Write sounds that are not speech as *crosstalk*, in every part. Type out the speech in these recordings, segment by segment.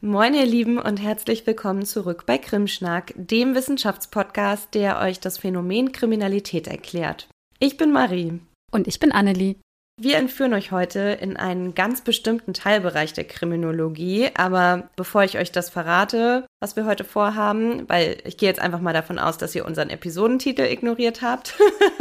Moin ihr Lieben und herzlich willkommen zurück bei Krimschnack, dem Wissenschaftspodcast, der euch das Phänomen Kriminalität erklärt. Ich bin Marie. Und ich bin Annelie. Wir entführen euch heute in einen ganz bestimmten Teilbereich der Kriminologie, aber bevor ich euch das verrate, was wir heute vorhaben, weil ich gehe jetzt einfach mal davon aus, dass ihr unseren Episodentitel ignoriert habt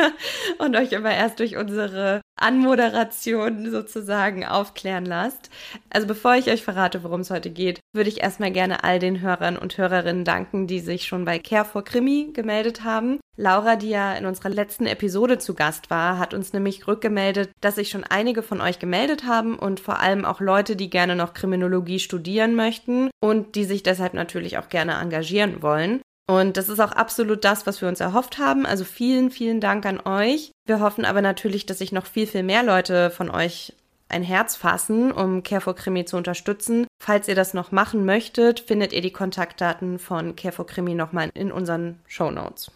*laughs* und euch immer erst durch unsere Anmoderation sozusagen aufklären lasst. Also bevor ich euch verrate, worum es heute geht, würde ich erstmal gerne all den Hörern und Hörerinnen danken, die sich schon bei Care for Krimi gemeldet haben. Laura, die ja in unserer letzten Episode zu Gast war, hat uns nämlich rückgemeldet, dass sich schon einige von euch gemeldet haben und vor allem auch Leute, die gerne noch Kriminologie studieren möchten und die sich deshalb natürlich auch gerne engagieren wollen. Und das ist auch absolut das, was wir uns erhofft haben. Also vielen, vielen Dank an euch. Wir hoffen aber natürlich, dass sich noch viel, viel mehr Leute von euch ein Herz fassen, um Care for Krimi zu unterstützen. Falls ihr das noch machen möchtet, findet ihr die Kontaktdaten von Care for Krimi nochmal in unseren Show Notes.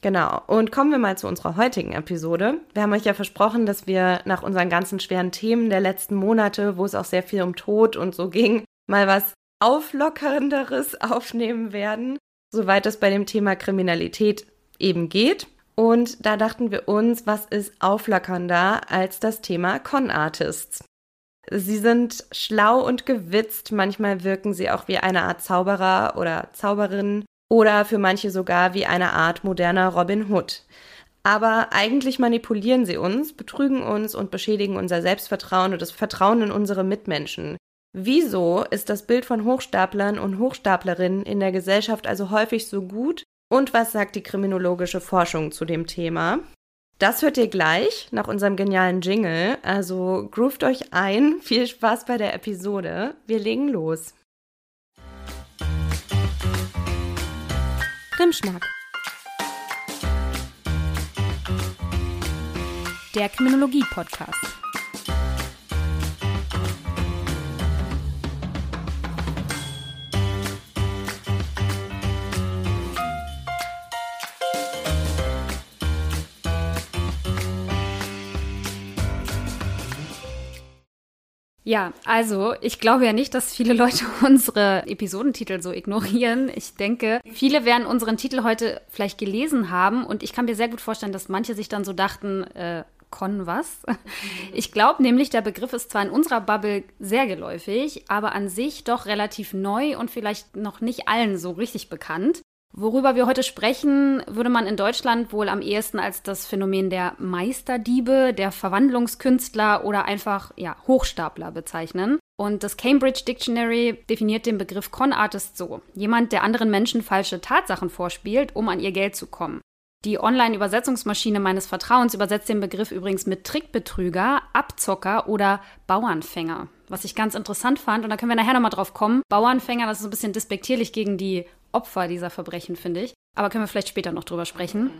Genau. Und kommen wir mal zu unserer heutigen Episode. Wir haben euch ja versprochen, dass wir nach unseren ganzen schweren Themen der letzten Monate, wo es auch sehr viel um Tod und so ging, mal was auflockernderes *laughs* aufnehmen werden soweit es bei dem Thema Kriminalität eben geht. Und da dachten wir uns, was ist auflackernder als das Thema Con-Artists? Sie sind schlau und gewitzt, manchmal wirken sie auch wie eine Art Zauberer oder Zauberin oder für manche sogar wie eine Art moderner Robin Hood. Aber eigentlich manipulieren sie uns, betrügen uns und beschädigen unser Selbstvertrauen und das Vertrauen in unsere Mitmenschen. Wieso ist das Bild von Hochstaplern und Hochstaplerinnen in der Gesellschaft also häufig so gut? Und was sagt die kriminologische Forschung zu dem Thema? Das hört ihr gleich nach unserem genialen Jingle. Also groovt euch ein. Viel Spaß bei der Episode. Wir legen los. Krimschnack. Der Kriminologie-Podcast. Ja, also ich glaube ja nicht, dass viele Leute *laughs* unsere Episodentitel so ignorieren. Ich denke, viele werden unseren Titel heute vielleicht gelesen haben und ich kann mir sehr gut vorstellen, dass manche sich dann so dachten, äh, Con was? Ich glaube nämlich, der Begriff ist zwar in unserer Bubble sehr geläufig, aber an sich doch relativ neu und vielleicht noch nicht allen so richtig bekannt. Worüber wir heute sprechen, würde man in Deutschland wohl am ehesten als das Phänomen der Meisterdiebe, der Verwandlungskünstler oder einfach ja, Hochstapler bezeichnen. Und das Cambridge Dictionary definiert den Begriff Con Artist so: Jemand, der anderen Menschen falsche Tatsachen vorspielt, um an ihr Geld zu kommen. Die Online-Übersetzungsmaschine meines Vertrauens übersetzt den Begriff übrigens mit Trickbetrüger, Abzocker oder Bauernfänger. Was ich ganz interessant fand, und da können wir nachher nochmal drauf kommen. Bauernfänger, das ist ein bisschen despektierlich gegen die Opfer dieser Verbrechen, finde ich. Aber können wir vielleicht später noch drüber sprechen.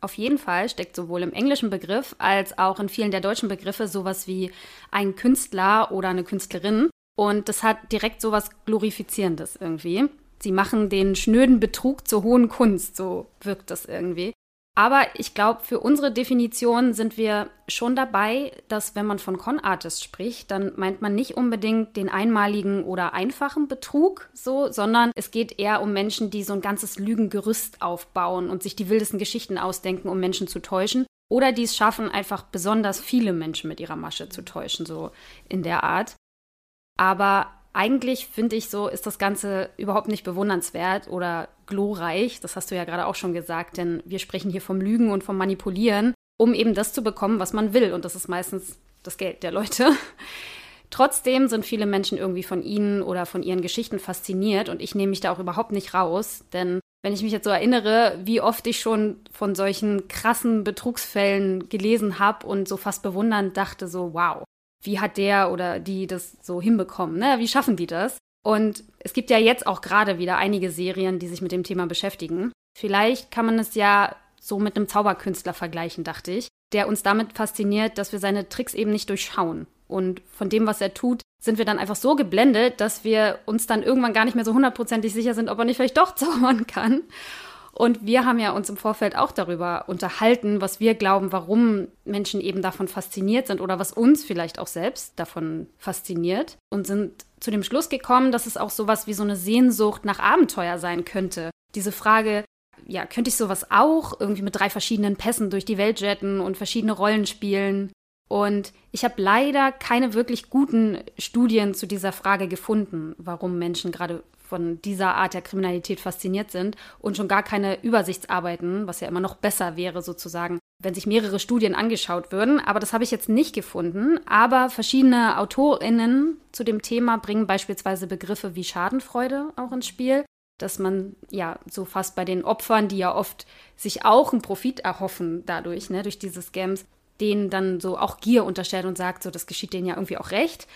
Auf jeden Fall steckt sowohl im englischen Begriff als auch in vielen der deutschen Begriffe sowas wie ein Künstler oder eine Künstlerin. Und das hat direkt sowas Glorifizierendes irgendwie. Sie machen den schnöden Betrug zur hohen Kunst, so wirkt das irgendwie. Aber ich glaube, für unsere Definition sind wir schon dabei, dass wenn man von Con Artist spricht, dann meint man nicht unbedingt den einmaligen oder einfachen Betrug so, sondern es geht eher um Menschen, die so ein ganzes Lügengerüst aufbauen und sich die wildesten Geschichten ausdenken, um Menschen zu täuschen. Oder die es schaffen, einfach besonders viele Menschen mit ihrer Masche zu täuschen, so in der Art. Aber eigentlich finde ich so, ist das Ganze überhaupt nicht bewundernswert oder glorreich. Das hast du ja gerade auch schon gesagt, denn wir sprechen hier vom Lügen und vom Manipulieren, um eben das zu bekommen, was man will. Und das ist meistens das Geld der Leute. *laughs* Trotzdem sind viele Menschen irgendwie von ihnen oder von ihren Geschichten fasziniert und ich nehme mich da auch überhaupt nicht raus, denn wenn ich mich jetzt so erinnere, wie oft ich schon von solchen krassen Betrugsfällen gelesen habe und so fast bewundernd dachte, so wow, wie hat der oder die das so hinbekommen? Ne? Wie schaffen die das? Und es gibt ja jetzt auch gerade wieder einige Serien, die sich mit dem Thema beschäftigen. Vielleicht kann man es ja so mit einem Zauberkünstler vergleichen, dachte ich, der uns damit fasziniert, dass wir seine Tricks eben nicht durchschauen. Und von dem, was er tut, sind wir dann einfach so geblendet, dass wir uns dann irgendwann gar nicht mehr so hundertprozentig sicher sind, ob er nicht vielleicht doch *laughs* zaubern kann. Und wir haben ja uns im Vorfeld auch darüber unterhalten, was wir glauben, warum Menschen eben davon fasziniert sind oder was uns vielleicht auch selbst davon fasziniert und sind zu dem Schluss gekommen, dass es auch sowas wie so eine Sehnsucht nach Abenteuer sein könnte. Diese Frage, ja, könnte ich sowas auch irgendwie mit drei verschiedenen Pässen durch die Welt jetten und verschiedene Rollen spielen? Und ich habe leider keine wirklich guten Studien zu dieser Frage gefunden, warum Menschen gerade von dieser Art der Kriminalität fasziniert sind und schon gar keine Übersichtsarbeiten, was ja immer noch besser wäre sozusagen, wenn sich mehrere Studien angeschaut würden. Aber das habe ich jetzt nicht gefunden. Aber verschiedene AutorInnen zu dem Thema bringen beispielsweise Begriffe wie Schadenfreude auch ins Spiel. Dass man ja so fast bei den Opfern, die ja oft sich auch einen Profit erhoffen dadurch, ne, durch diese Scams, denen dann so auch Gier unterstellt und sagt, so das geschieht denen ja irgendwie auch recht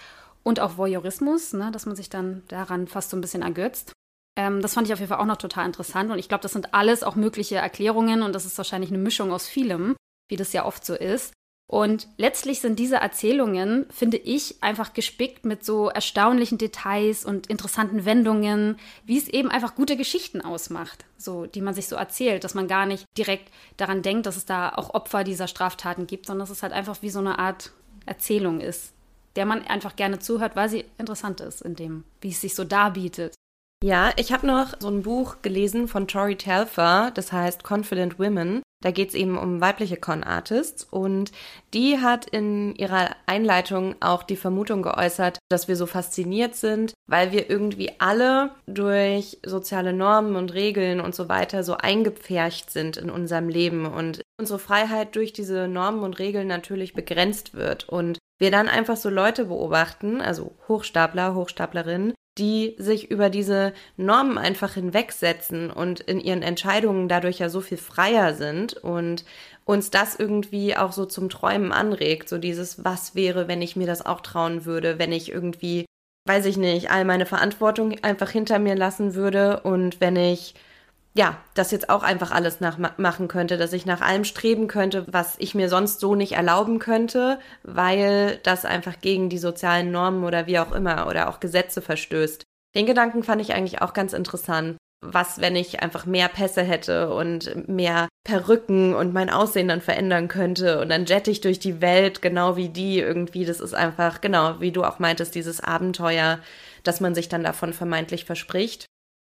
und auch Voyeurismus, ne, dass man sich dann daran fast so ein bisschen ergötzt. Ähm, das fand ich auf jeden Fall auch noch total interessant und ich glaube, das sind alles auch mögliche Erklärungen und das ist wahrscheinlich eine Mischung aus vielem, wie das ja oft so ist. Und letztlich sind diese Erzählungen, finde ich, einfach gespickt mit so erstaunlichen Details und interessanten Wendungen, wie es eben einfach gute Geschichten ausmacht, so die man sich so erzählt, dass man gar nicht direkt daran denkt, dass es da auch Opfer dieser Straftaten gibt, sondern dass es halt einfach wie so eine Art Erzählung ist, der man einfach gerne zuhört, weil sie interessant ist in dem, wie es sich so darbietet. Ja, ich habe noch so ein Buch gelesen von Tori Telfer, das heißt Confident Women. Da geht es eben um weibliche Con-Artists und die hat in ihrer Einleitung auch die Vermutung geäußert, dass wir so fasziniert sind, weil wir irgendwie alle durch soziale Normen und Regeln und so weiter so eingepfercht sind in unserem Leben und unsere Freiheit durch diese Normen und Regeln natürlich begrenzt wird und wir dann einfach so Leute beobachten, also Hochstapler, Hochstaplerinnen, die sich über diese Normen einfach hinwegsetzen und in ihren Entscheidungen dadurch ja so viel freier sind und uns das irgendwie auch so zum Träumen anregt, so dieses, was wäre, wenn ich mir das auch trauen würde, wenn ich irgendwie, weiß ich nicht, all meine Verantwortung einfach hinter mir lassen würde und wenn ich ja, das jetzt auch einfach alles nachmachen könnte, dass ich nach allem streben könnte, was ich mir sonst so nicht erlauben könnte, weil das einfach gegen die sozialen Normen oder wie auch immer oder auch Gesetze verstößt. Den Gedanken fand ich eigentlich auch ganz interessant. Was, wenn ich einfach mehr Pässe hätte und mehr Perücken und mein Aussehen dann verändern könnte und dann jette ich durch die Welt, genau wie die irgendwie. Das ist einfach, genau, wie du auch meintest, dieses Abenteuer, dass man sich dann davon vermeintlich verspricht.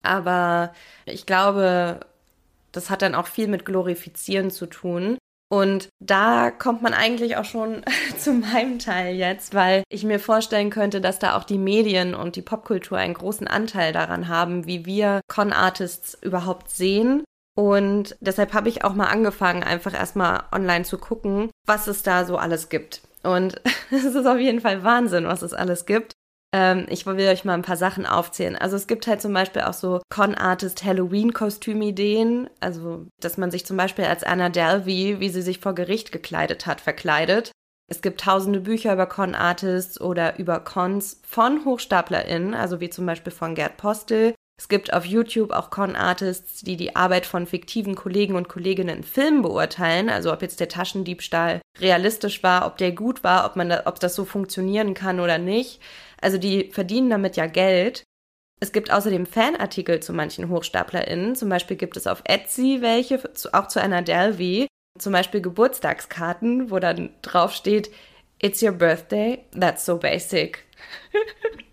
Aber ich glaube, das hat dann auch viel mit Glorifizieren zu tun. Und da kommt man eigentlich auch schon *laughs* zu meinem Teil jetzt, weil ich mir vorstellen könnte, dass da auch die Medien und die Popkultur einen großen Anteil daran haben, wie wir Con-Artists überhaupt sehen. Und deshalb habe ich auch mal angefangen, einfach erstmal online zu gucken, was es da so alles gibt. Und *laughs* es ist auf jeden Fall Wahnsinn, was es alles gibt. Ähm, ich will euch mal ein paar Sachen aufzählen. Also es gibt halt zum Beispiel auch so Con-Artist Halloween-Kostümideen. Also, dass man sich zum Beispiel als Anna Delvey, wie sie sich vor Gericht gekleidet hat, verkleidet. Es gibt tausende Bücher über Con-Artists oder über Cons von HochstaplerInnen, also wie zum Beispiel von Gerd Postel. Es gibt auf YouTube auch Con-Artists, die die Arbeit von fiktiven Kollegen und Kolleginnen in Filmen beurteilen, also ob jetzt der Taschendiebstahl realistisch war, ob der gut war, ob man da, ob das so funktionieren kann oder nicht. Also die verdienen damit ja Geld. Es gibt außerdem Fanartikel zu manchen HochstaplerInnen. Zum Beispiel gibt es auf Etsy welche, auch zu einer Delvey. Zum Beispiel Geburtstagskarten, wo dann draufsteht, It's your birthday, that's so basic. *laughs*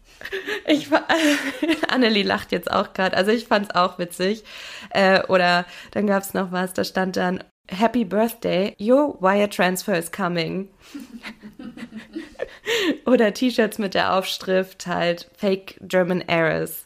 Ich *laughs* Annelie lacht jetzt auch gerade, also ich fand es auch witzig. Äh, oder dann gab es noch was, da stand dann Happy Birthday, your wire transfer is coming. *laughs* *laughs* Oder T-Shirts mit der Aufschrift halt Fake German Errors.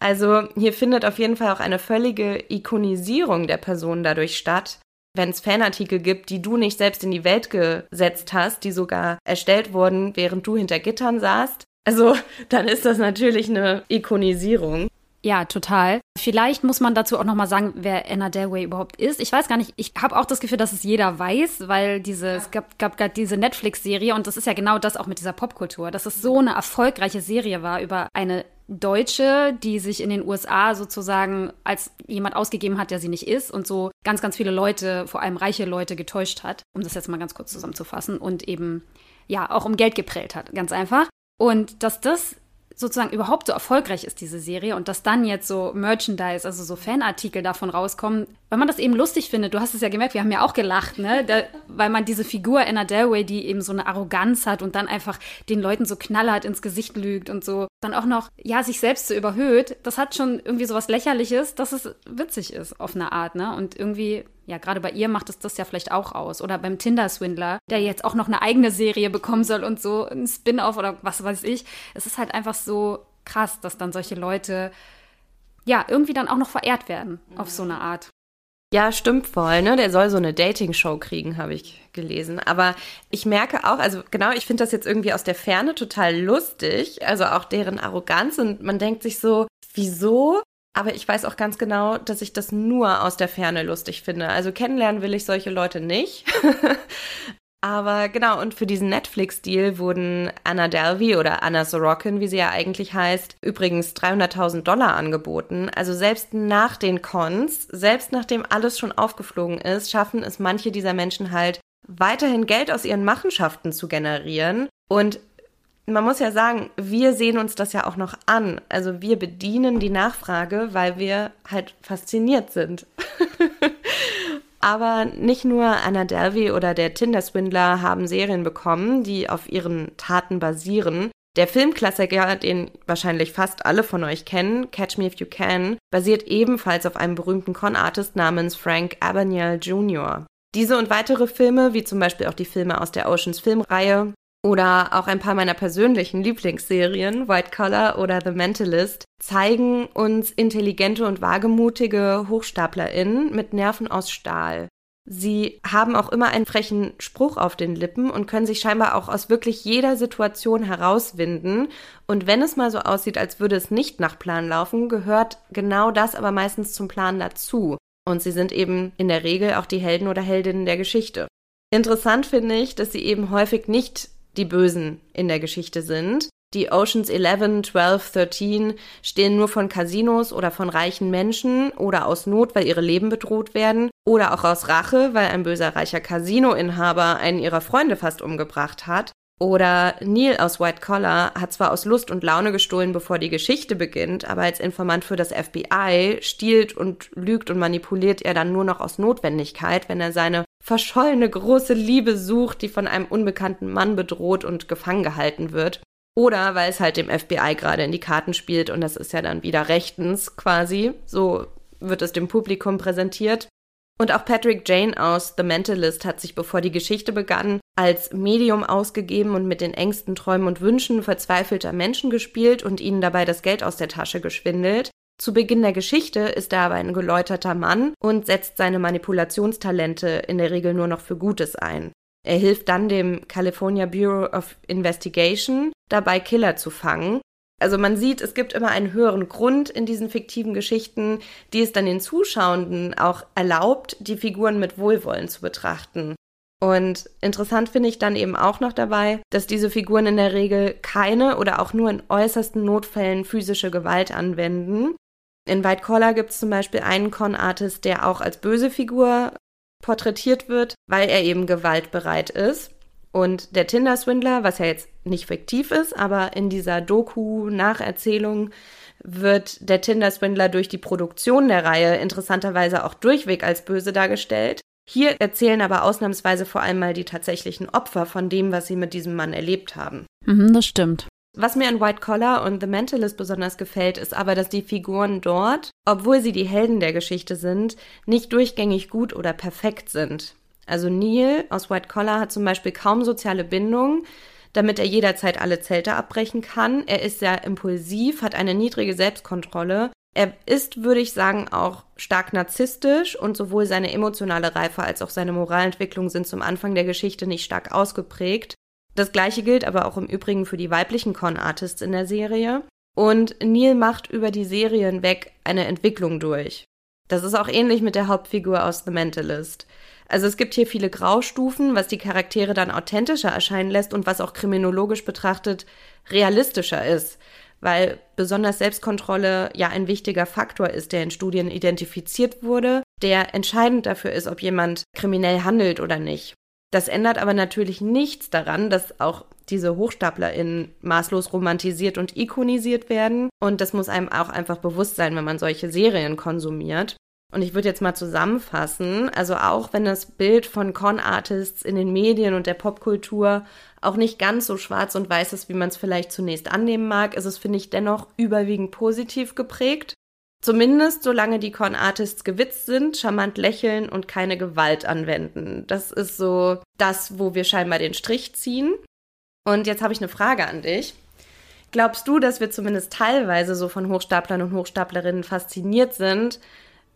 Also hier findet auf jeden Fall auch eine völlige Ikonisierung der Person dadurch statt. Wenn es Fanartikel gibt, die du nicht selbst in die Welt gesetzt hast, die sogar erstellt wurden, während du hinter Gittern saßt, also *laughs* dann ist das natürlich eine Ikonisierung. Ja, total. Vielleicht muss man dazu auch noch mal sagen, wer Anna Delway überhaupt ist. Ich weiß gar nicht. Ich habe auch das Gefühl, dass es jeder weiß, weil diese es gab, gab, gab diese Netflix-Serie und das ist ja genau das auch mit dieser Popkultur, dass es so eine erfolgreiche Serie war über eine Deutsche, die sich in den USA sozusagen als jemand ausgegeben hat, der sie nicht ist und so ganz, ganz viele Leute, vor allem reiche Leute, getäuscht hat, um das jetzt mal ganz kurz zusammenzufassen und eben ja auch um Geld geprellt hat, ganz einfach. Und dass das sozusagen überhaupt so erfolgreich ist, diese Serie, und dass dann jetzt so Merchandise, also so Fanartikel davon rauskommen, weil man das eben lustig findet. Du hast es ja gemerkt, wir haben ja auch gelacht, ne? Da, weil man diese Figur Anna Delway, die eben so eine Arroganz hat und dann einfach den Leuten so knallhart ins Gesicht lügt und so, dann auch noch, ja, sich selbst so überhöht, das hat schon irgendwie so was Lächerliches, dass es witzig ist auf eine Art, ne? Und irgendwie ja, gerade bei ihr macht es das ja vielleicht auch aus. Oder beim Tinder-Swindler, der jetzt auch noch eine eigene Serie bekommen soll und so ein Spin-off oder was weiß ich. Es ist halt einfach so krass, dass dann solche Leute ja irgendwie dann auch noch verehrt werden auf so eine Art. Ja, stimmt voll, ne? Der soll so eine Dating-Show kriegen, habe ich gelesen. Aber ich merke auch, also genau, ich finde das jetzt irgendwie aus der Ferne total lustig, also auch deren Arroganz und man denkt sich so, wieso aber ich weiß auch ganz genau, dass ich das nur aus der Ferne lustig finde. Also kennenlernen will ich solche Leute nicht. *laughs* Aber genau, und für diesen Netflix-Deal wurden Anna Delvey oder Anna Sorokin, wie sie ja eigentlich heißt, übrigens 300.000 Dollar angeboten. Also selbst nach den Cons, selbst nachdem alles schon aufgeflogen ist, schaffen es manche dieser Menschen halt, weiterhin Geld aus ihren Machenschaften zu generieren. Und man muss ja sagen, wir sehen uns das ja auch noch an. Also wir bedienen die Nachfrage, weil wir halt fasziniert sind. *laughs* Aber nicht nur Anna Delvey oder der Tinder-Swindler haben Serien bekommen, die auf ihren Taten basieren. Der Filmklassiker, den wahrscheinlich fast alle von euch kennen, Catch Me If You Can, basiert ebenfalls auf einem berühmten Con-Artist namens Frank Abagnale Jr. Diese und weitere Filme, wie zum Beispiel auch die Filme aus der Oceans Filmreihe, oder auch ein paar meiner persönlichen Lieblingsserien, White Collar oder The Mentalist, zeigen uns intelligente und wagemutige HochstaplerInnen mit Nerven aus Stahl. Sie haben auch immer einen frechen Spruch auf den Lippen und können sich scheinbar auch aus wirklich jeder Situation herauswinden. Und wenn es mal so aussieht, als würde es nicht nach Plan laufen, gehört genau das aber meistens zum Plan dazu. Und sie sind eben in der Regel auch die Helden oder Heldinnen der Geschichte. Interessant finde ich, dass sie eben häufig nicht die Bösen in der Geschichte sind. Die Oceans 11, 12, 13 stehen nur von Casinos oder von reichen Menschen oder aus Not, weil ihre Leben bedroht werden oder auch aus Rache, weil ein böser reicher Casinoinhaber einen ihrer Freunde fast umgebracht hat. Oder Neil aus White Collar hat zwar aus Lust und Laune gestohlen, bevor die Geschichte beginnt, aber als Informant für das FBI stiehlt und lügt und manipuliert er dann nur noch aus Notwendigkeit, wenn er seine verschollene große Liebe sucht, die von einem unbekannten Mann bedroht und gefangen gehalten wird. Oder weil es halt dem FBI gerade in die Karten spielt und das ist ja dann wieder rechtens quasi. So wird es dem Publikum präsentiert. Und auch Patrick Jane aus The Mentalist hat sich, bevor die Geschichte begann, als Medium ausgegeben und mit den engsten Träumen und Wünschen verzweifelter Menschen gespielt und ihnen dabei das Geld aus der Tasche geschwindelt. Zu Beginn der Geschichte ist er aber ein geläuterter Mann und setzt seine Manipulationstalente in der Regel nur noch für Gutes ein. Er hilft dann dem California Bureau of Investigation dabei, Killer zu fangen also man sieht, es gibt immer einen höheren Grund in diesen fiktiven Geschichten, die es dann den Zuschauenden auch erlaubt, die Figuren mit Wohlwollen zu betrachten. Und interessant finde ich dann eben auch noch dabei, dass diese Figuren in der Regel keine oder auch nur in äußersten Notfällen physische Gewalt anwenden. In White Collar gibt es zum Beispiel einen Con-Artist, der auch als böse Figur porträtiert wird, weil er eben gewaltbereit ist. Und der Tinder-Swindler, was ja jetzt nicht fiktiv ist, aber in dieser Doku-Nacherzählung wird der Tinder-Swindler durch die Produktion der Reihe interessanterweise auch durchweg als böse dargestellt. Hier erzählen aber ausnahmsweise vor allem mal die tatsächlichen Opfer von dem, was sie mit diesem Mann erlebt haben. Mhm, das stimmt. Was mir an White Collar und The Mentalist besonders gefällt, ist aber, dass die Figuren dort, obwohl sie die Helden der Geschichte sind, nicht durchgängig gut oder perfekt sind. Also Neil aus White Collar hat zum Beispiel kaum soziale Bindungen, damit er jederzeit alle Zelte abbrechen kann. Er ist sehr impulsiv, hat eine niedrige Selbstkontrolle. Er ist, würde ich sagen, auch stark narzisstisch und sowohl seine emotionale Reife als auch seine Moralentwicklung sind zum Anfang der Geschichte nicht stark ausgeprägt. Das gleiche gilt aber auch im Übrigen für die weiblichen Con-Artists in der Serie. Und Neil macht über die Serie hinweg eine Entwicklung durch. Das ist auch ähnlich mit der Hauptfigur aus The Mentalist. Also es gibt hier viele Graustufen, was die Charaktere dann authentischer erscheinen lässt und was auch kriminologisch betrachtet realistischer ist, weil besonders Selbstkontrolle ja ein wichtiger Faktor ist, der in Studien identifiziert wurde, der entscheidend dafür ist, ob jemand kriminell handelt oder nicht. Das ändert aber natürlich nichts daran, dass auch diese HochstaplerInnen maßlos romantisiert und ikonisiert werden. Und das muss einem auch einfach bewusst sein, wenn man solche Serien konsumiert. Und ich würde jetzt mal zusammenfassen, also auch wenn das Bild von Con-Artists in den Medien und der Popkultur auch nicht ganz so schwarz und weiß ist, wie man es vielleicht zunächst annehmen mag, ist es, finde ich, dennoch überwiegend positiv geprägt. Zumindest solange die Con-Artists gewitzt sind, charmant lächeln und keine Gewalt anwenden. Das ist so das, wo wir scheinbar den Strich ziehen. Und jetzt habe ich eine Frage an dich. Glaubst du, dass wir zumindest teilweise so von Hochstaplern und Hochstaplerinnen fasziniert sind,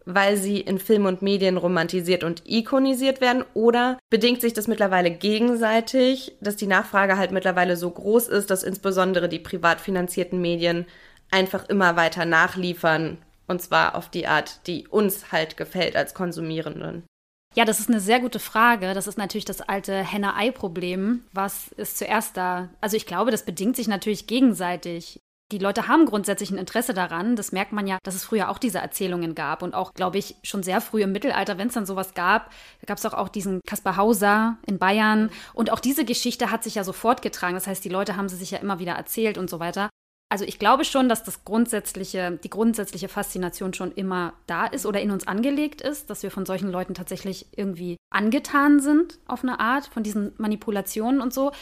weil sie in Film und Medien romantisiert und ikonisiert werden? Oder bedingt sich das mittlerweile gegenseitig, dass die Nachfrage halt mittlerweile so groß ist, dass insbesondere die privat finanzierten Medien einfach immer weiter nachliefern? Und zwar auf die Art, die uns halt gefällt als Konsumierenden. Ja, das ist eine sehr gute Frage. Das ist natürlich das alte Henne-Ei-Problem. Was ist zuerst da? Also ich glaube, das bedingt sich natürlich gegenseitig. Die Leute haben grundsätzlich ein Interesse daran. Das merkt man ja, dass es früher auch diese Erzählungen gab. Und auch, glaube ich, schon sehr früh im Mittelalter, wenn es dann sowas gab, gab es auch, auch diesen Kaspar Hauser in Bayern. Und auch diese Geschichte hat sich ja so fortgetragen. Das heißt, die Leute haben sie sich ja immer wieder erzählt und so weiter. Also ich glaube schon, dass das grundsätzliche, die grundsätzliche Faszination schon immer da ist oder in uns angelegt ist, dass wir von solchen Leuten tatsächlich irgendwie angetan sind auf eine Art, von diesen Manipulationen und so.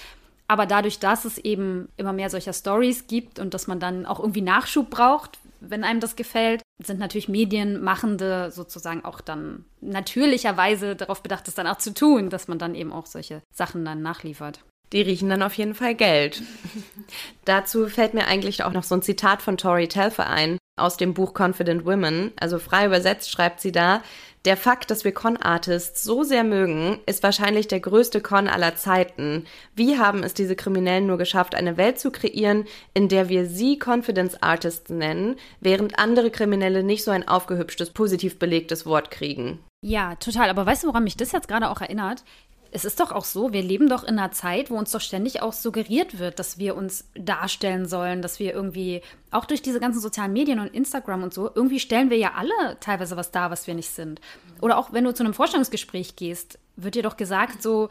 Aber dadurch, dass es eben immer mehr solcher Stories gibt und dass man dann auch irgendwie Nachschub braucht, wenn einem das gefällt, sind natürlich Medienmachende sozusagen auch dann natürlicherweise darauf bedacht, das dann auch zu tun, dass man dann eben auch solche Sachen dann nachliefert. Die riechen dann auf jeden Fall Geld. *laughs* Dazu fällt mir eigentlich auch noch so ein Zitat von Tori Telfer ein aus dem Buch Confident Women. Also frei übersetzt schreibt sie da, der Fakt, dass wir Con-Artists so sehr mögen, ist wahrscheinlich der größte Con aller Zeiten. Wie haben es diese Kriminellen nur geschafft, eine Welt zu kreieren, in der wir sie Confidence Artists nennen, während andere Kriminelle nicht so ein aufgehübschtes, positiv belegtes Wort kriegen? Ja, total. Aber weißt du, woran mich das jetzt gerade auch erinnert? Es ist doch auch so, wir leben doch in einer Zeit, wo uns doch ständig auch suggeriert wird, dass wir uns darstellen sollen, dass wir irgendwie, auch durch diese ganzen sozialen Medien und Instagram und so, irgendwie stellen wir ja alle teilweise was dar, was wir nicht sind. Oder auch wenn du zu einem Vorstellungsgespräch gehst, wird dir doch gesagt, so,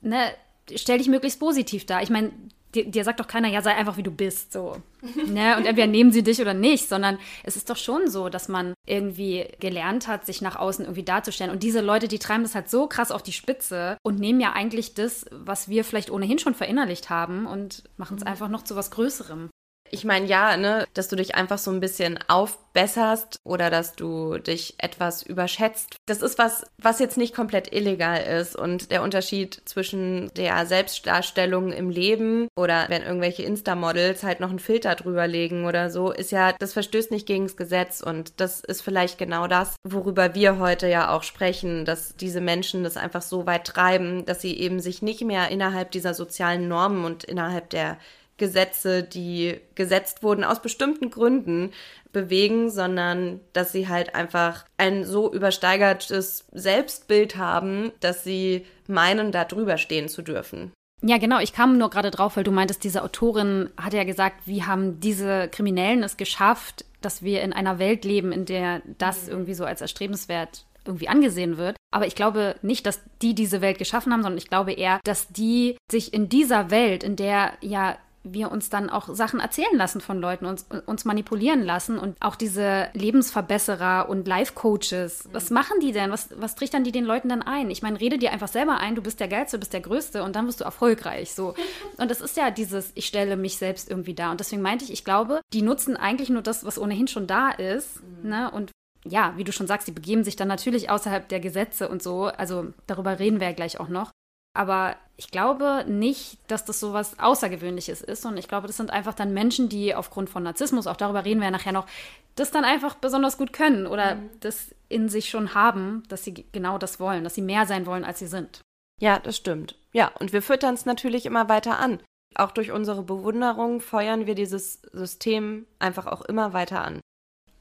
ne, stell dich möglichst positiv dar. Ich meine, dir, dir, sagt doch keiner, ja, sei einfach wie du bist, so. *laughs* ne? Und entweder nehmen sie dich oder nicht, sondern es ist doch schon so, dass man irgendwie gelernt hat, sich nach außen irgendwie darzustellen. Und diese Leute, die treiben das halt so krass auf die Spitze und nehmen ja eigentlich das, was wir vielleicht ohnehin schon verinnerlicht haben und machen es mhm. einfach noch zu was Größerem. Ich meine, ja, ne, dass du dich einfach so ein bisschen aufbesserst oder dass du dich etwas überschätzt. Das ist was, was jetzt nicht komplett illegal ist. Und der Unterschied zwischen der Selbstdarstellung im Leben oder wenn irgendwelche Insta-Models halt noch einen Filter drüber legen oder so, ist ja, das verstößt nicht gegen das Gesetz. Und das ist vielleicht genau das, worüber wir heute ja auch sprechen, dass diese Menschen das einfach so weit treiben, dass sie eben sich nicht mehr innerhalb dieser sozialen Normen und innerhalb der Gesetze, die gesetzt wurden aus bestimmten Gründen bewegen, sondern dass sie halt einfach ein so übersteigertes Selbstbild haben, dass sie meinen, da drüber stehen zu dürfen. Ja, genau. Ich kam nur gerade drauf, weil du meintest, diese Autorin hat ja gesagt, wie haben diese Kriminellen es geschafft, dass wir in einer Welt leben, in der das irgendwie so als erstrebenswert irgendwie angesehen wird. Aber ich glaube nicht, dass die diese Welt geschaffen haben, sondern ich glaube eher, dass die sich in dieser Welt, in der ja wir uns dann auch Sachen erzählen lassen von Leuten, uns, uns manipulieren lassen und auch diese Lebensverbesserer und Life-Coaches, was machen die denn? Was, was trichtern die den Leuten dann ein? Ich meine, rede dir einfach selber ein, du bist der Geilste, du bist der Größte und dann wirst du erfolgreich. So. *laughs* Und das ist ja dieses, ich stelle mich selbst irgendwie da. Und deswegen meinte ich, ich glaube, die nutzen eigentlich nur das, was ohnehin schon da ist. Mhm. Ne? Und ja, wie du schon sagst, die begeben sich dann natürlich außerhalb der Gesetze und so. Also darüber reden wir ja gleich auch noch. Aber ich glaube nicht, dass das so was Außergewöhnliches ist. Und ich glaube, das sind einfach dann Menschen, die aufgrund von Narzissmus, auch darüber reden wir ja nachher noch, das dann einfach besonders gut können oder mhm. das in sich schon haben, dass sie genau das wollen, dass sie mehr sein wollen, als sie sind. Ja, das stimmt. Ja, und wir füttern es natürlich immer weiter an. Auch durch unsere Bewunderung feuern wir dieses System einfach auch immer weiter an.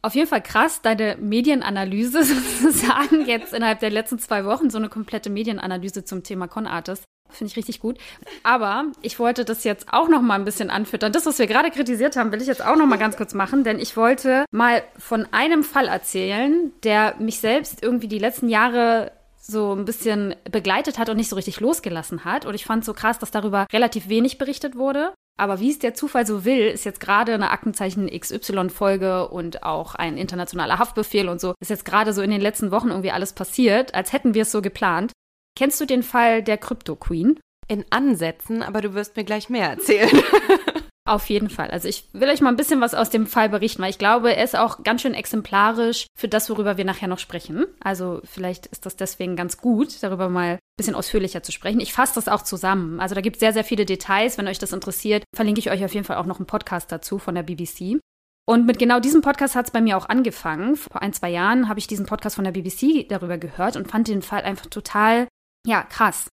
Auf jeden Fall krass, deine Medienanalyse *laughs* sozusagen jetzt innerhalb der letzten zwei Wochen, so eine komplette Medienanalyse zum Thema Con-Artist. Finde ich richtig gut. Aber ich wollte das jetzt auch noch mal ein bisschen anfüttern. Das, was wir gerade kritisiert haben, will ich jetzt auch noch mal ganz kurz machen, denn ich wollte mal von einem Fall erzählen, der mich selbst irgendwie die letzten Jahre so ein bisschen begleitet hat und nicht so richtig losgelassen hat. Und ich fand es so krass, dass darüber relativ wenig berichtet wurde. Aber wie es der Zufall so will, ist jetzt gerade eine Aktenzeichen XY-Folge und auch ein internationaler Haftbefehl und so, ist jetzt gerade so in den letzten Wochen irgendwie alles passiert, als hätten wir es so geplant. Kennst du den Fall der Crypto Queen? In Ansätzen, aber du wirst mir gleich mehr erzählen. *laughs* Auf jeden Fall. Also ich will euch mal ein bisschen was aus dem Fall berichten, weil ich glaube, er ist auch ganz schön exemplarisch für das, worüber wir nachher noch sprechen. Also vielleicht ist das deswegen ganz gut, darüber mal ein bisschen ausführlicher zu sprechen. Ich fasse das auch zusammen. Also da gibt es sehr, sehr viele Details. Wenn euch das interessiert, verlinke ich euch auf jeden Fall auch noch einen Podcast dazu von der BBC. Und mit genau diesem Podcast hat es bei mir auch angefangen. Vor ein, zwei Jahren habe ich diesen Podcast von der BBC darüber gehört und fand den Fall einfach total, ja, krass.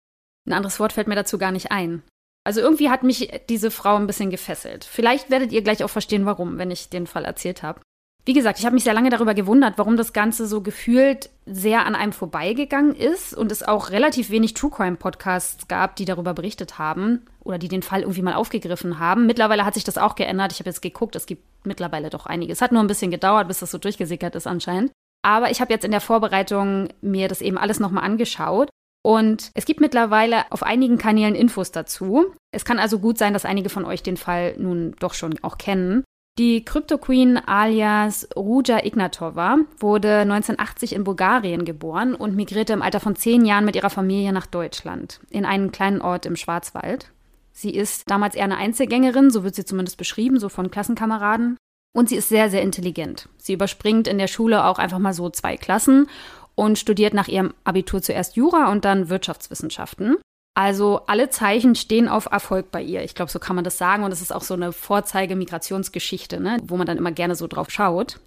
Ein anderes Wort fällt mir dazu gar nicht ein. Also irgendwie hat mich diese Frau ein bisschen gefesselt. Vielleicht werdet ihr gleich auch verstehen, warum, wenn ich den Fall erzählt habe. Wie gesagt, ich habe mich sehr lange darüber gewundert, warum das Ganze so gefühlt sehr an einem vorbeigegangen ist und es auch relativ wenig True Crime Podcasts gab, die darüber berichtet haben oder die den Fall irgendwie mal aufgegriffen haben. Mittlerweile hat sich das auch geändert. Ich habe jetzt geguckt, es gibt mittlerweile doch einiges. Es hat nur ein bisschen gedauert, bis das so durchgesickert ist anscheinend. Aber ich habe jetzt in der Vorbereitung mir das eben alles nochmal angeschaut und es gibt mittlerweile auf einigen Kanälen Infos dazu. Es kann also gut sein, dass einige von euch den Fall nun doch schon auch kennen. Die Crypto Queen alias Ruja Ignatova wurde 1980 in Bulgarien geboren und migrierte im Alter von zehn Jahren mit ihrer Familie nach Deutschland, in einen kleinen Ort im Schwarzwald. Sie ist damals eher eine Einzelgängerin, so wird sie zumindest beschrieben, so von Klassenkameraden. Und sie ist sehr, sehr intelligent. Sie überspringt in der Schule auch einfach mal so zwei Klassen und studiert nach ihrem Abitur zuerst Jura und dann Wirtschaftswissenschaften. Also alle Zeichen stehen auf Erfolg bei ihr. Ich glaube, so kann man das sagen. Und es ist auch so eine Vorzeige-Migrationsgeschichte, ne? wo man dann immer gerne so drauf schaut.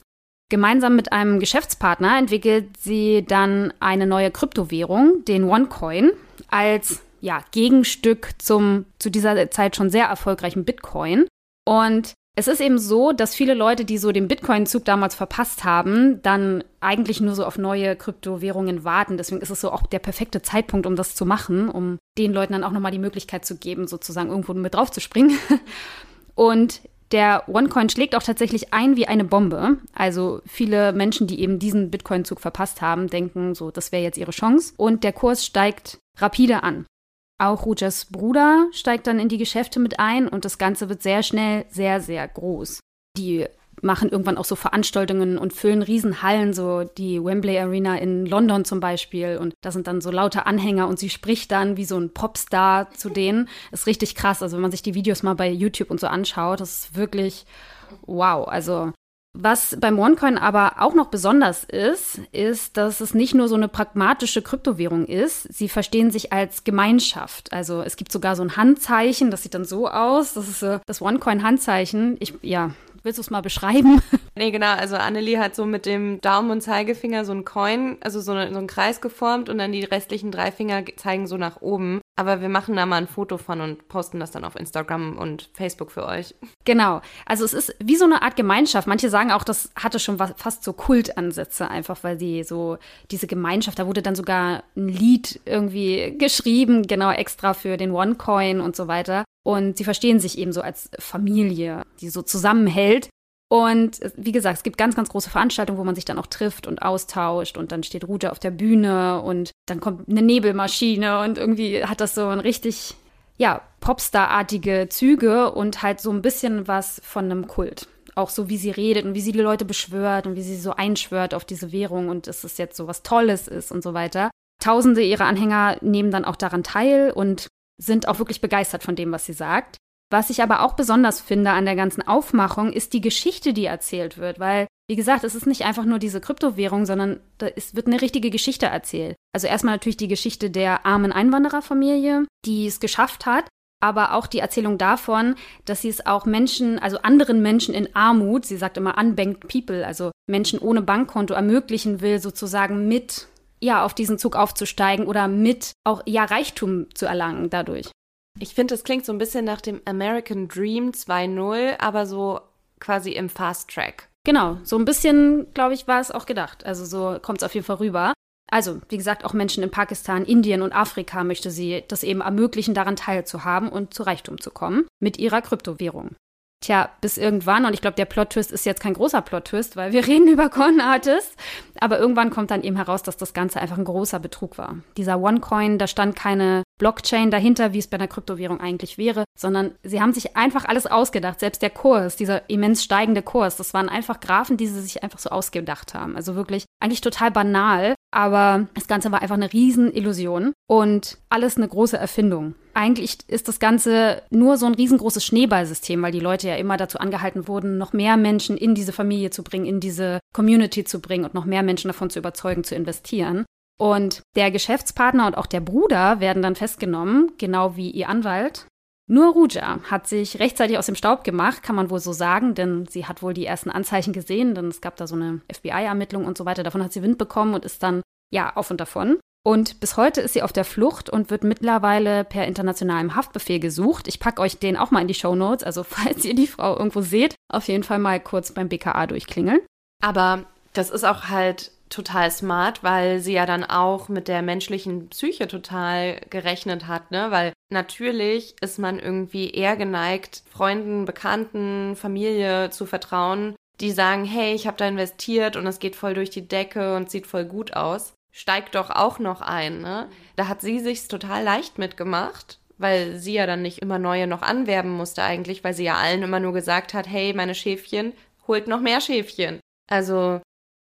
Gemeinsam mit einem Geschäftspartner entwickelt sie dann eine neue Kryptowährung, den OneCoin, als ja, Gegenstück zum zu dieser Zeit schon sehr erfolgreichen Bitcoin. Und es ist eben so, dass viele Leute, die so den Bitcoin-Zug damals verpasst haben, dann eigentlich nur so auf neue Kryptowährungen warten. Deswegen ist es so auch der perfekte Zeitpunkt, um das zu machen, um den Leuten dann auch nochmal die Möglichkeit zu geben, sozusagen irgendwo mit drauf zu springen. *laughs* Und der OneCoin schlägt auch tatsächlich ein wie eine Bombe. Also viele Menschen, die eben diesen Bitcoin-Zug verpasst haben, denken so, das wäre jetzt ihre Chance. Und der Kurs steigt rapide an. Auch Rujas Bruder steigt dann in die Geschäfte mit ein und das Ganze wird sehr schnell sehr, sehr groß. Die machen irgendwann auch so Veranstaltungen und füllen Riesenhallen, so die Wembley Arena in London zum Beispiel. Und da sind dann so lauter Anhänger und sie spricht dann wie so ein Popstar zu denen. Ist richtig krass. Also wenn man sich die Videos mal bei YouTube und so anschaut, das ist wirklich wow. Also was beim OneCoin aber auch noch besonders ist, ist, dass es nicht nur so eine pragmatische Kryptowährung ist. Sie verstehen sich als Gemeinschaft. Also es gibt sogar so ein Handzeichen, das sieht dann so aus. Das ist das OneCoin-Handzeichen. Ich, ja, Willst du es mal beschreiben? *laughs* Nee, genau. Also Annelie hat so mit dem Daumen und Zeigefinger so ein Coin, also so, eine, so einen Kreis geformt und dann die restlichen drei Finger zeigen so nach oben. Aber wir machen da mal ein Foto von und posten das dann auf Instagram und Facebook für euch. Genau. Also es ist wie so eine Art Gemeinschaft. Manche sagen auch, das hatte schon was, fast so Kultansätze, einfach weil sie so diese Gemeinschaft, da wurde dann sogar ein Lied irgendwie geschrieben, genau extra für den OneCoin und so weiter. Und sie verstehen sich eben so als Familie, die so zusammenhält. Und wie gesagt, es gibt ganz, ganz große Veranstaltungen, wo man sich dann auch trifft und austauscht und dann steht Ruja auf der Bühne und dann kommt eine Nebelmaschine und irgendwie hat das so ein richtig, ja, Popstar-artige Züge und halt so ein bisschen was von einem Kult. Auch so, wie sie redet und wie sie die Leute beschwört und wie sie so einschwört auf diese Währung und dass es jetzt so was Tolles ist und so weiter. Tausende ihrer Anhänger nehmen dann auch daran teil und sind auch wirklich begeistert von dem, was sie sagt. Was ich aber auch besonders finde an der ganzen Aufmachung, ist die Geschichte, die erzählt wird, weil, wie gesagt, es ist nicht einfach nur diese Kryptowährung, sondern es wird eine richtige Geschichte erzählt. Also erstmal natürlich die Geschichte der armen Einwandererfamilie, die es geschafft hat, aber auch die Erzählung davon, dass sie es auch Menschen, also anderen Menschen in Armut, sie sagt immer unbanked people, also Menschen ohne Bankkonto ermöglichen will, sozusagen mit ja, auf diesen Zug aufzusteigen oder mit auch ja Reichtum zu erlangen dadurch. Ich finde, das klingt so ein bisschen nach dem American Dream 2.0, aber so quasi im Fast Track. Genau, so ein bisschen, glaube ich, war es auch gedacht. Also so kommt es auf jeden Fall rüber. Also, wie gesagt, auch Menschen in Pakistan, Indien und Afrika möchte sie das eben ermöglichen, daran teilzuhaben und zu Reichtum zu kommen mit ihrer Kryptowährung. Tja, bis irgendwann, und ich glaube, der Plot-Twist ist jetzt kein großer Plot-Twist, weil wir *laughs* reden über Con-Artists, aber irgendwann kommt dann eben heraus, dass das Ganze einfach ein großer Betrug war. Dieser OneCoin, da stand keine Blockchain dahinter, wie es bei einer Kryptowährung eigentlich wäre, sondern sie haben sich einfach alles ausgedacht. Selbst der Kurs, dieser immens steigende Kurs, das waren einfach Graphen, die sie sich einfach so ausgedacht haben. Also wirklich eigentlich total banal, aber das Ganze war einfach eine Riesenillusion und alles eine große Erfindung. Eigentlich ist das Ganze nur so ein riesengroßes Schneeballsystem, weil die Leute ja immer dazu angehalten wurden, noch mehr Menschen in diese Familie zu bringen, in diese Community zu bringen und noch mehr Menschen davon zu überzeugen, zu investieren. Und der Geschäftspartner und auch der Bruder werden dann festgenommen, genau wie ihr Anwalt. Nur Ruja hat sich rechtzeitig aus dem Staub gemacht, kann man wohl so sagen, denn sie hat wohl die ersten Anzeichen gesehen, denn es gab da so eine FBI-Ermittlung und so weiter. Davon hat sie Wind bekommen und ist dann, ja, auf und davon. Und bis heute ist sie auf der Flucht und wird mittlerweile per internationalem Haftbefehl gesucht. Ich packe euch den auch mal in die Show Notes. Also *laughs* falls ihr die Frau irgendwo seht, auf jeden Fall mal kurz beim BKA durchklingeln. Aber das ist auch halt total smart, weil sie ja dann auch mit der menschlichen Psyche total gerechnet hat, ne? Weil natürlich ist man irgendwie eher geneigt, Freunden, Bekannten, Familie zu vertrauen, die sagen, hey, ich habe da investiert und es geht voll durch die Decke und sieht voll gut aus. Steigt doch auch noch ein, ne? Da hat sie sich's total leicht mitgemacht, weil sie ja dann nicht immer neue noch anwerben musste eigentlich, weil sie ja allen immer nur gesagt hat, hey, meine Schäfchen, holt noch mehr Schäfchen. Also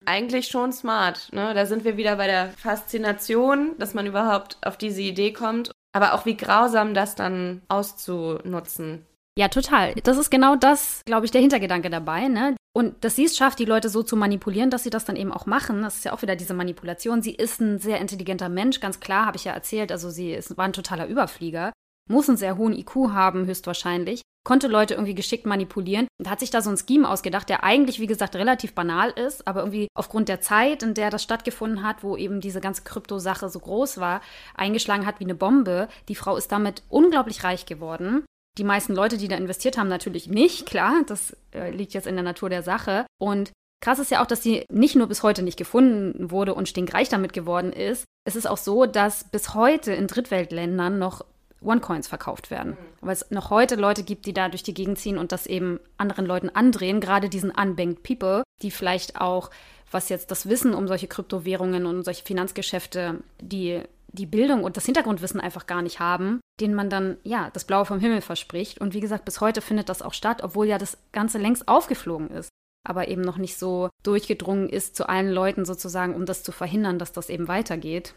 eigentlich schon smart. Ne? Da sind wir wieder bei der Faszination, dass man überhaupt auf diese Idee kommt. Aber auch wie grausam das dann auszunutzen. Ja, total. Das ist genau das, glaube ich, der Hintergedanke dabei. Ne? Und dass sie es schafft, die Leute so zu manipulieren, dass sie das dann eben auch machen, das ist ja auch wieder diese Manipulation. Sie ist ein sehr intelligenter Mensch, ganz klar, habe ich ja erzählt. Also sie ist, war ein totaler Überflieger, muss einen sehr hohen IQ haben, höchstwahrscheinlich konnte Leute irgendwie geschickt manipulieren und hat sich da so ein Scheme ausgedacht, der eigentlich, wie gesagt, relativ banal ist, aber irgendwie aufgrund der Zeit, in der das stattgefunden hat, wo eben diese ganze Krypto-Sache so groß war, eingeschlagen hat wie eine Bombe. Die Frau ist damit unglaublich reich geworden. Die meisten Leute, die da investiert haben, natürlich nicht, klar, das äh, liegt jetzt in der Natur der Sache. Und krass ist ja auch, dass sie nicht nur bis heute nicht gefunden wurde und stinkreich damit geworden ist. Es ist auch so, dass bis heute in Drittweltländern noch One-Coins verkauft werden. Mhm. Weil es noch heute Leute gibt, die da durch die Gegend ziehen und das eben anderen Leuten andrehen, gerade diesen unbanked people, die vielleicht auch, was jetzt das Wissen um solche Kryptowährungen und solche Finanzgeschäfte, die die Bildung und das Hintergrundwissen einfach gar nicht haben, denen man dann, ja, das Blaue vom Himmel verspricht. Und wie gesagt, bis heute findet das auch statt, obwohl ja das Ganze längst aufgeflogen ist aber eben noch nicht so durchgedrungen ist zu allen Leuten sozusagen, um das zu verhindern, dass das eben weitergeht.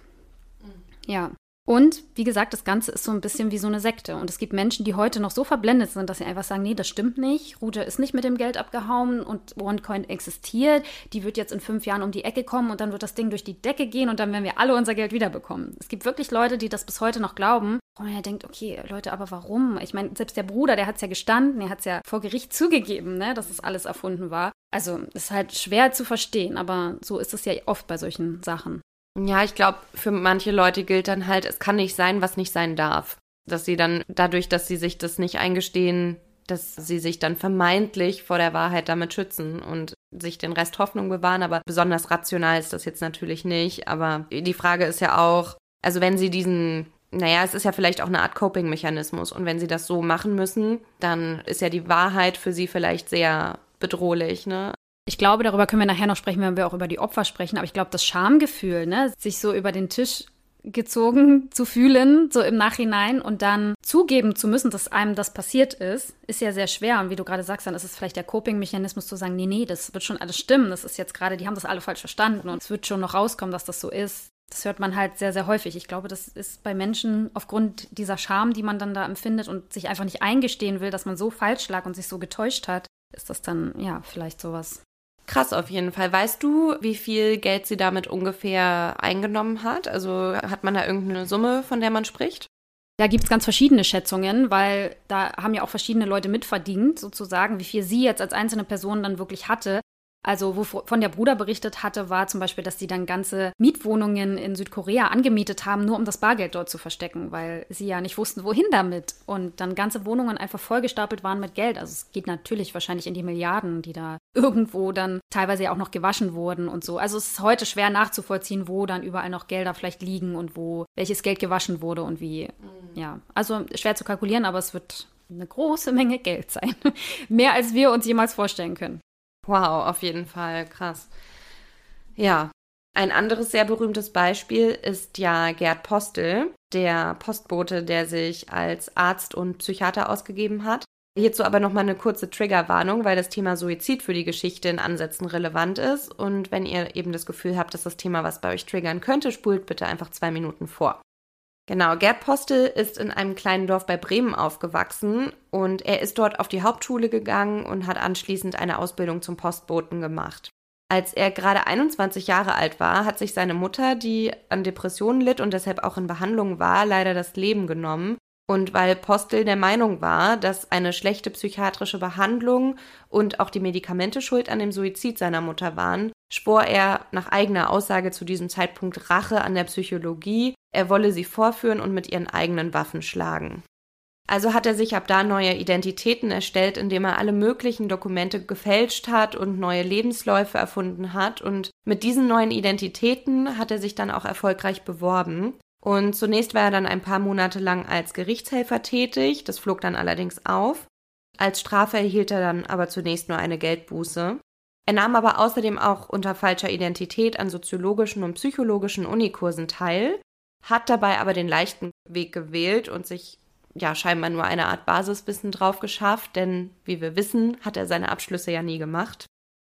Mhm. Ja, und wie gesagt, das Ganze ist so ein bisschen wie so eine Sekte. Und es gibt Menschen, die heute noch so verblendet sind, dass sie einfach sagen, nee, das stimmt nicht. Ruja ist nicht mit dem Geld abgehauen und OneCoin existiert. Die wird jetzt in fünf Jahren um die Ecke kommen und dann wird das Ding durch die Decke gehen und dann werden wir alle unser Geld wiederbekommen. Es gibt wirklich Leute, die das bis heute noch glauben. Und man ja denkt, okay, Leute, aber warum? Ich meine, selbst der Bruder, der hat es ja gestanden, er hat es ja vor Gericht zugegeben, ne, dass es alles erfunden war. Also ist halt schwer zu verstehen, aber so ist es ja oft bei solchen Sachen. Ja, ich glaube, für manche Leute gilt dann halt, es kann nicht sein, was nicht sein darf. Dass sie dann, dadurch, dass sie sich das nicht eingestehen, dass sie sich dann vermeintlich vor der Wahrheit damit schützen und sich den Rest Hoffnung bewahren. Aber besonders rational ist das jetzt natürlich nicht. Aber die Frage ist ja auch, also wenn sie diesen, naja, es ist ja vielleicht auch eine Art Coping-Mechanismus. Und wenn sie das so machen müssen, dann ist ja die Wahrheit für sie vielleicht sehr bedrohlich, ne? Ich glaube, darüber können wir nachher noch sprechen, wenn wir auch über die Opfer sprechen. Aber ich glaube, das Schamgefühl, ne, sich so über den Tisch gezogen zu fühlen, so im Nachhinein und dann zugeben zu müssen, dass einem das passiert ist, ist ja sehr schwer. Und wie du gerade sagst, dann ist es vielleicht der Coping-Mechanismus zu sagen, nee, nee, das wird schon alles stimmen. Das ist jetzt gerade, die haben das alle falsch verstanden und es wird schon noch rauskommen, dass das so ist. Das hört man halt sehr, sehr häufig. Ich glaube, das ist bei Menschen aufgrund dieser Scham, die man dann da empfindet und sich einfach nicht eingestehen will, dass man so falsch lag und sich so getäuscht hat, ist das dann, ja, vielleicht sowas. Krass auf jeden Fall. Weißt du, wie viel Geld sie damit ungefähr eingenommen hat? Also hat man da irgendeine Summe, von der man spricht? Da gibt es ganz verschiedene Schätzungen, weil da haben ja auch verschiedene Leute mitverdient, sozusagen, wie viel sie jetzt als einzelne Person dann wirklich hatte. Also, wovon der Bruder berichtet hatte, war zum Beispiel, dass sie dann ganze Mietwohnungen in Südkorea angemietet haben, nur um das Bargeld dort zu verstecken, weil sie ja nicht wussten, wohin damit. Und dann ganze Wohnungen einfach vollgestapelt waren mit Geld. Also, es geht natürlich wahrscheinlich in die Milliarden, die da *laughs* irgendwo dann teilweise ja auch noch gewaschen wurden und so. Also, es ist heute schwer nachzuvollziehen, wo dann überall noch Gelder vielleicht liegen und wo welches Geld gewaschen wurde und wie. Mhm. Ja, also schwer zu kalkulieren, aber es wird eine große Menge Geld sein. *laughs* Mehr als wir uns jemals vorstellen können. Wow, auf jeden Fall, krass. Ja, ein anderes sehr berühmtes Beispiel ist ja Gerd Postel, der Postbote, der sich als Arzt und Psychiater ausgegeben hat. Hierzu aber nochmal eine kurze Triggerwarnung, weil das Thema Suizid für die Geschichte in Ansätzen relevant ist. Und wenn ihr eben das Gefühl habt, dass das Thema was bei euch triggern könnte, spult bitte einfach zwei Minuten vor. Genau, Gerd Postel ist in einem kleinen Dorf bei Bremen aufgewachsen und er ist dort auf die Hauptschule gegangen und hat anschließend eine Ausbildung zum Postboten gemacht. Als er gerade 21 Jahre alt war, hat sich seine Mutter, die an Depressionen litt und deshalb auch in Behandlung war, leider das Leben genommen. Und weil Postel der Meinung war, dass eine schlechte psychiatrische Behandlung und auch die Medikamente schuld an dem Suizid seiner Mutter waren, schwor er nach eigener Aussage zu diesem Zeitpunkt Rache an der Psychologie, er wolle sie vorführen und mit ihren eigenen Waffen schlagen. Also hat er sich ab da neue Identitäten erstellt, indem er alle möglichen Dokumente gefälscht hat und neue Lebensläufe erfunden hat. Und mit diesen neuen Identitäten hat er sich dann auch erfolgreich beworben. Und zunächst war er dann ein paar Monate lang als Gerichtshelfer tätig, das flog dann allerdings auf. Als Strafe erhielt er dann aber zunächst nur eine Geldbuße. Er nahm aber außerdem auch unter falscher Identität an soziologischen und psychologischen Unikursen teil, hat dabei aber den leichten Weg gewählt und sich ja scheinbar nur eine Art Basiswissen drauf geschafft, denn wie wir wissen, hat er seine Abschlüsse ja nie gemacht.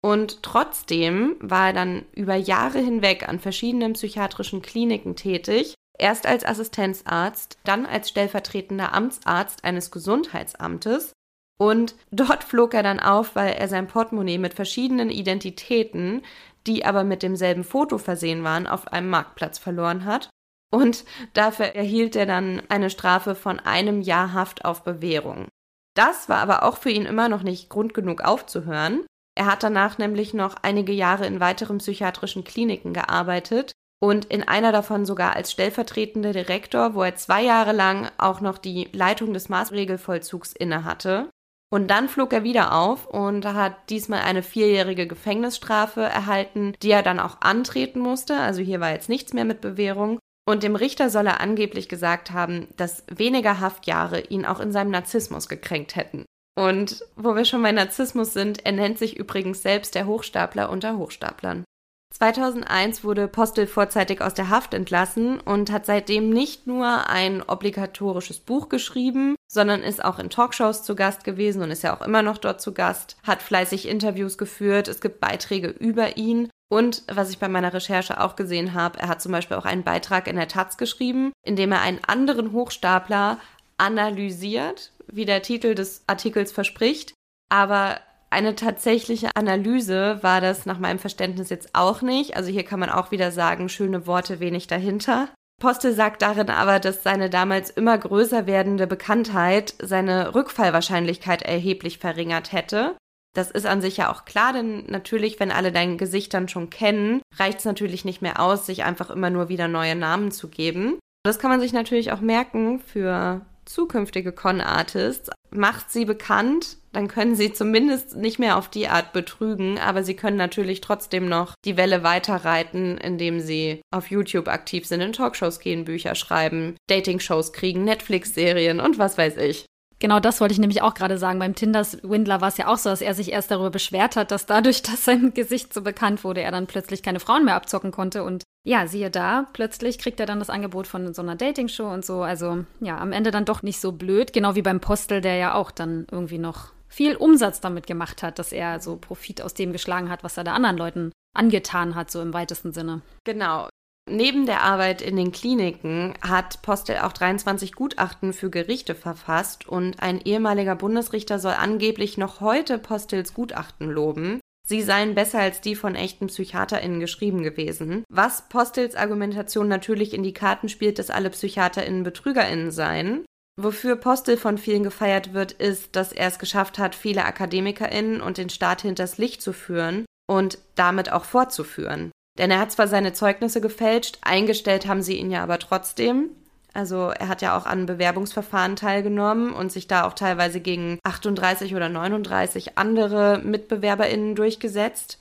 Und trotzdem war er dann über Jahre hinweg an verschiedenen psychiatrischen Kliniken tätig, erst als Assistenzarzt, dann als stellvertretender Amtsarzt eines Gesundheitsamtes. Und dort flog er dann auf, weil er sein Portemonnaie mit verschiedenen Identitäten, die aber mit demselben Foto versehen waren, auf einem Marktplatz verloren hat und dafür erhielt er dann eine Strafe von einem Jahr Haft auf Bewährung. Das war aber auch für ihn immer noch nicht Grund genug aufzuhören. Er hat danach nämlich noch einige Jahre in weiteren psychiatrischen Kliniken gearbeitet und in einer davon sogar als stellvertretender Direktor, wo er zwei Jahre lang auch noch die Leitung des Maßregelvollzugs innehatte. Und dann flog er wieder auf und hat diesmal eine vierjährige Gefängnisstrafe erhalten, die er dann auch antreten musste. Also hier war jetzt nichts mehr mit Bewährung. Und dem Richter soll er angeblich gesagt haben, dass weniger Haftjahre ihn auch in seinem Narzissmus gekränkt hätten. Und wo wir schon bei Narzissmus sind, er nennt sich übrigens selbst der Hochstapler unter Hochstaplern. 2001 wurde Postel vorzeitig aus der Haft entlassen und hat seitdem nicht nur ein obligatorisches Buch geschrieben, sondern ist auch in Talkshows zu Gast gewesen und ist ja auch immer noch dort zu Gast, hat fleißig Interviews geführt, es gibt Beiträge über ihn und was ich bei meiner Recherche auch gesehen habe, er hat zum Beispiel auch einen Beitrag in der Taz geschrieben, in dem er einen anderen Hochstapler analysiert, wie der Titel des Artikels verspricht. Aber eine tatsächliche Analyse war das nach meinem Verständnis jetzt auch nicht. Also hier kann man auch wieder sagen, schöne Worte, wenig dahinter. Postel sagt darin aber, dass seine damals immer größer werdende Bekanntheit seine Rückfallwahrscheinlichkeit erheblich verringert hätte. Das ist an sich ja auch klar, denn natürlich, wenn alle dein Gesicht dann schon kennen, reicht es natürlich nicht mehr aus, sich einfach immer nur wieder neue Namen zu geben. Das kann man sich natürlich auch merken für zukünftige Con-Artists. Macht sie bekannt, dann können sie zumindest nicht mehr auf die Art betrügen, aber sie können natürlich trotzdem noch die Welle weiterreiten, indem sie auf YouTube aktiv sind, in Talkshows gehen, Bücher schreiben, Dating-Shows kriegen, Netflix-Serien und was weiß ich. Genau das wollte ich nämlich auch gerade sagen. Beim Tinder-Swindler war es ja auch so, dass er sich erst darüber beschwert hat, dass dadurch, *laughs* dass sein Gesicht so bekannt wurde, er dann plötzlich keine Frauen mehr abzocken konnte. Und ja, siehe da, plötzlich kriegt er dann das Angebot von so einer Dating-Show und so. Also ja, am Ende dann doch nicht so blöd. Genau wie beim Postel, der ja auch dann irgendwie noch viel Umsatz damit gemacht hat, dass er so Profit aus dem geschlagen hat, was er da anderen Leuten angetan hat, so im weitesten Sinne. Genau. Neben der Arbeit in den Kliniken hat Postel auch 23 Gutachten für Gerichte verfasst und ein ehemaliger Bundesrichter soll angeblich noch heute Postels Gutachten loben. Sie seien besser als die von echten PsychiaterInnen geschrieben gewesen. Was Postels Argumentation natürlich in die Karten spielt, dass alle PsychiaterInnen BetrügerInnen seien. Wofür Postel von vielen gefeiert wird, ist, dass er es geschafft hat, viele AkademikerInnen und den Staat hinters Licht zu führen und damit auch fortzuführen. Denn er hat zwar seine Zeugnisse gefälscht, eingestellt haben sie ihn ja aber trotzdem. Also er hat ja auch an Bewerbungsverfahren teilgenommen und sich da auch teilweise gegen 38 oder 39 andere Mitbewerberinnen durchgesetzt.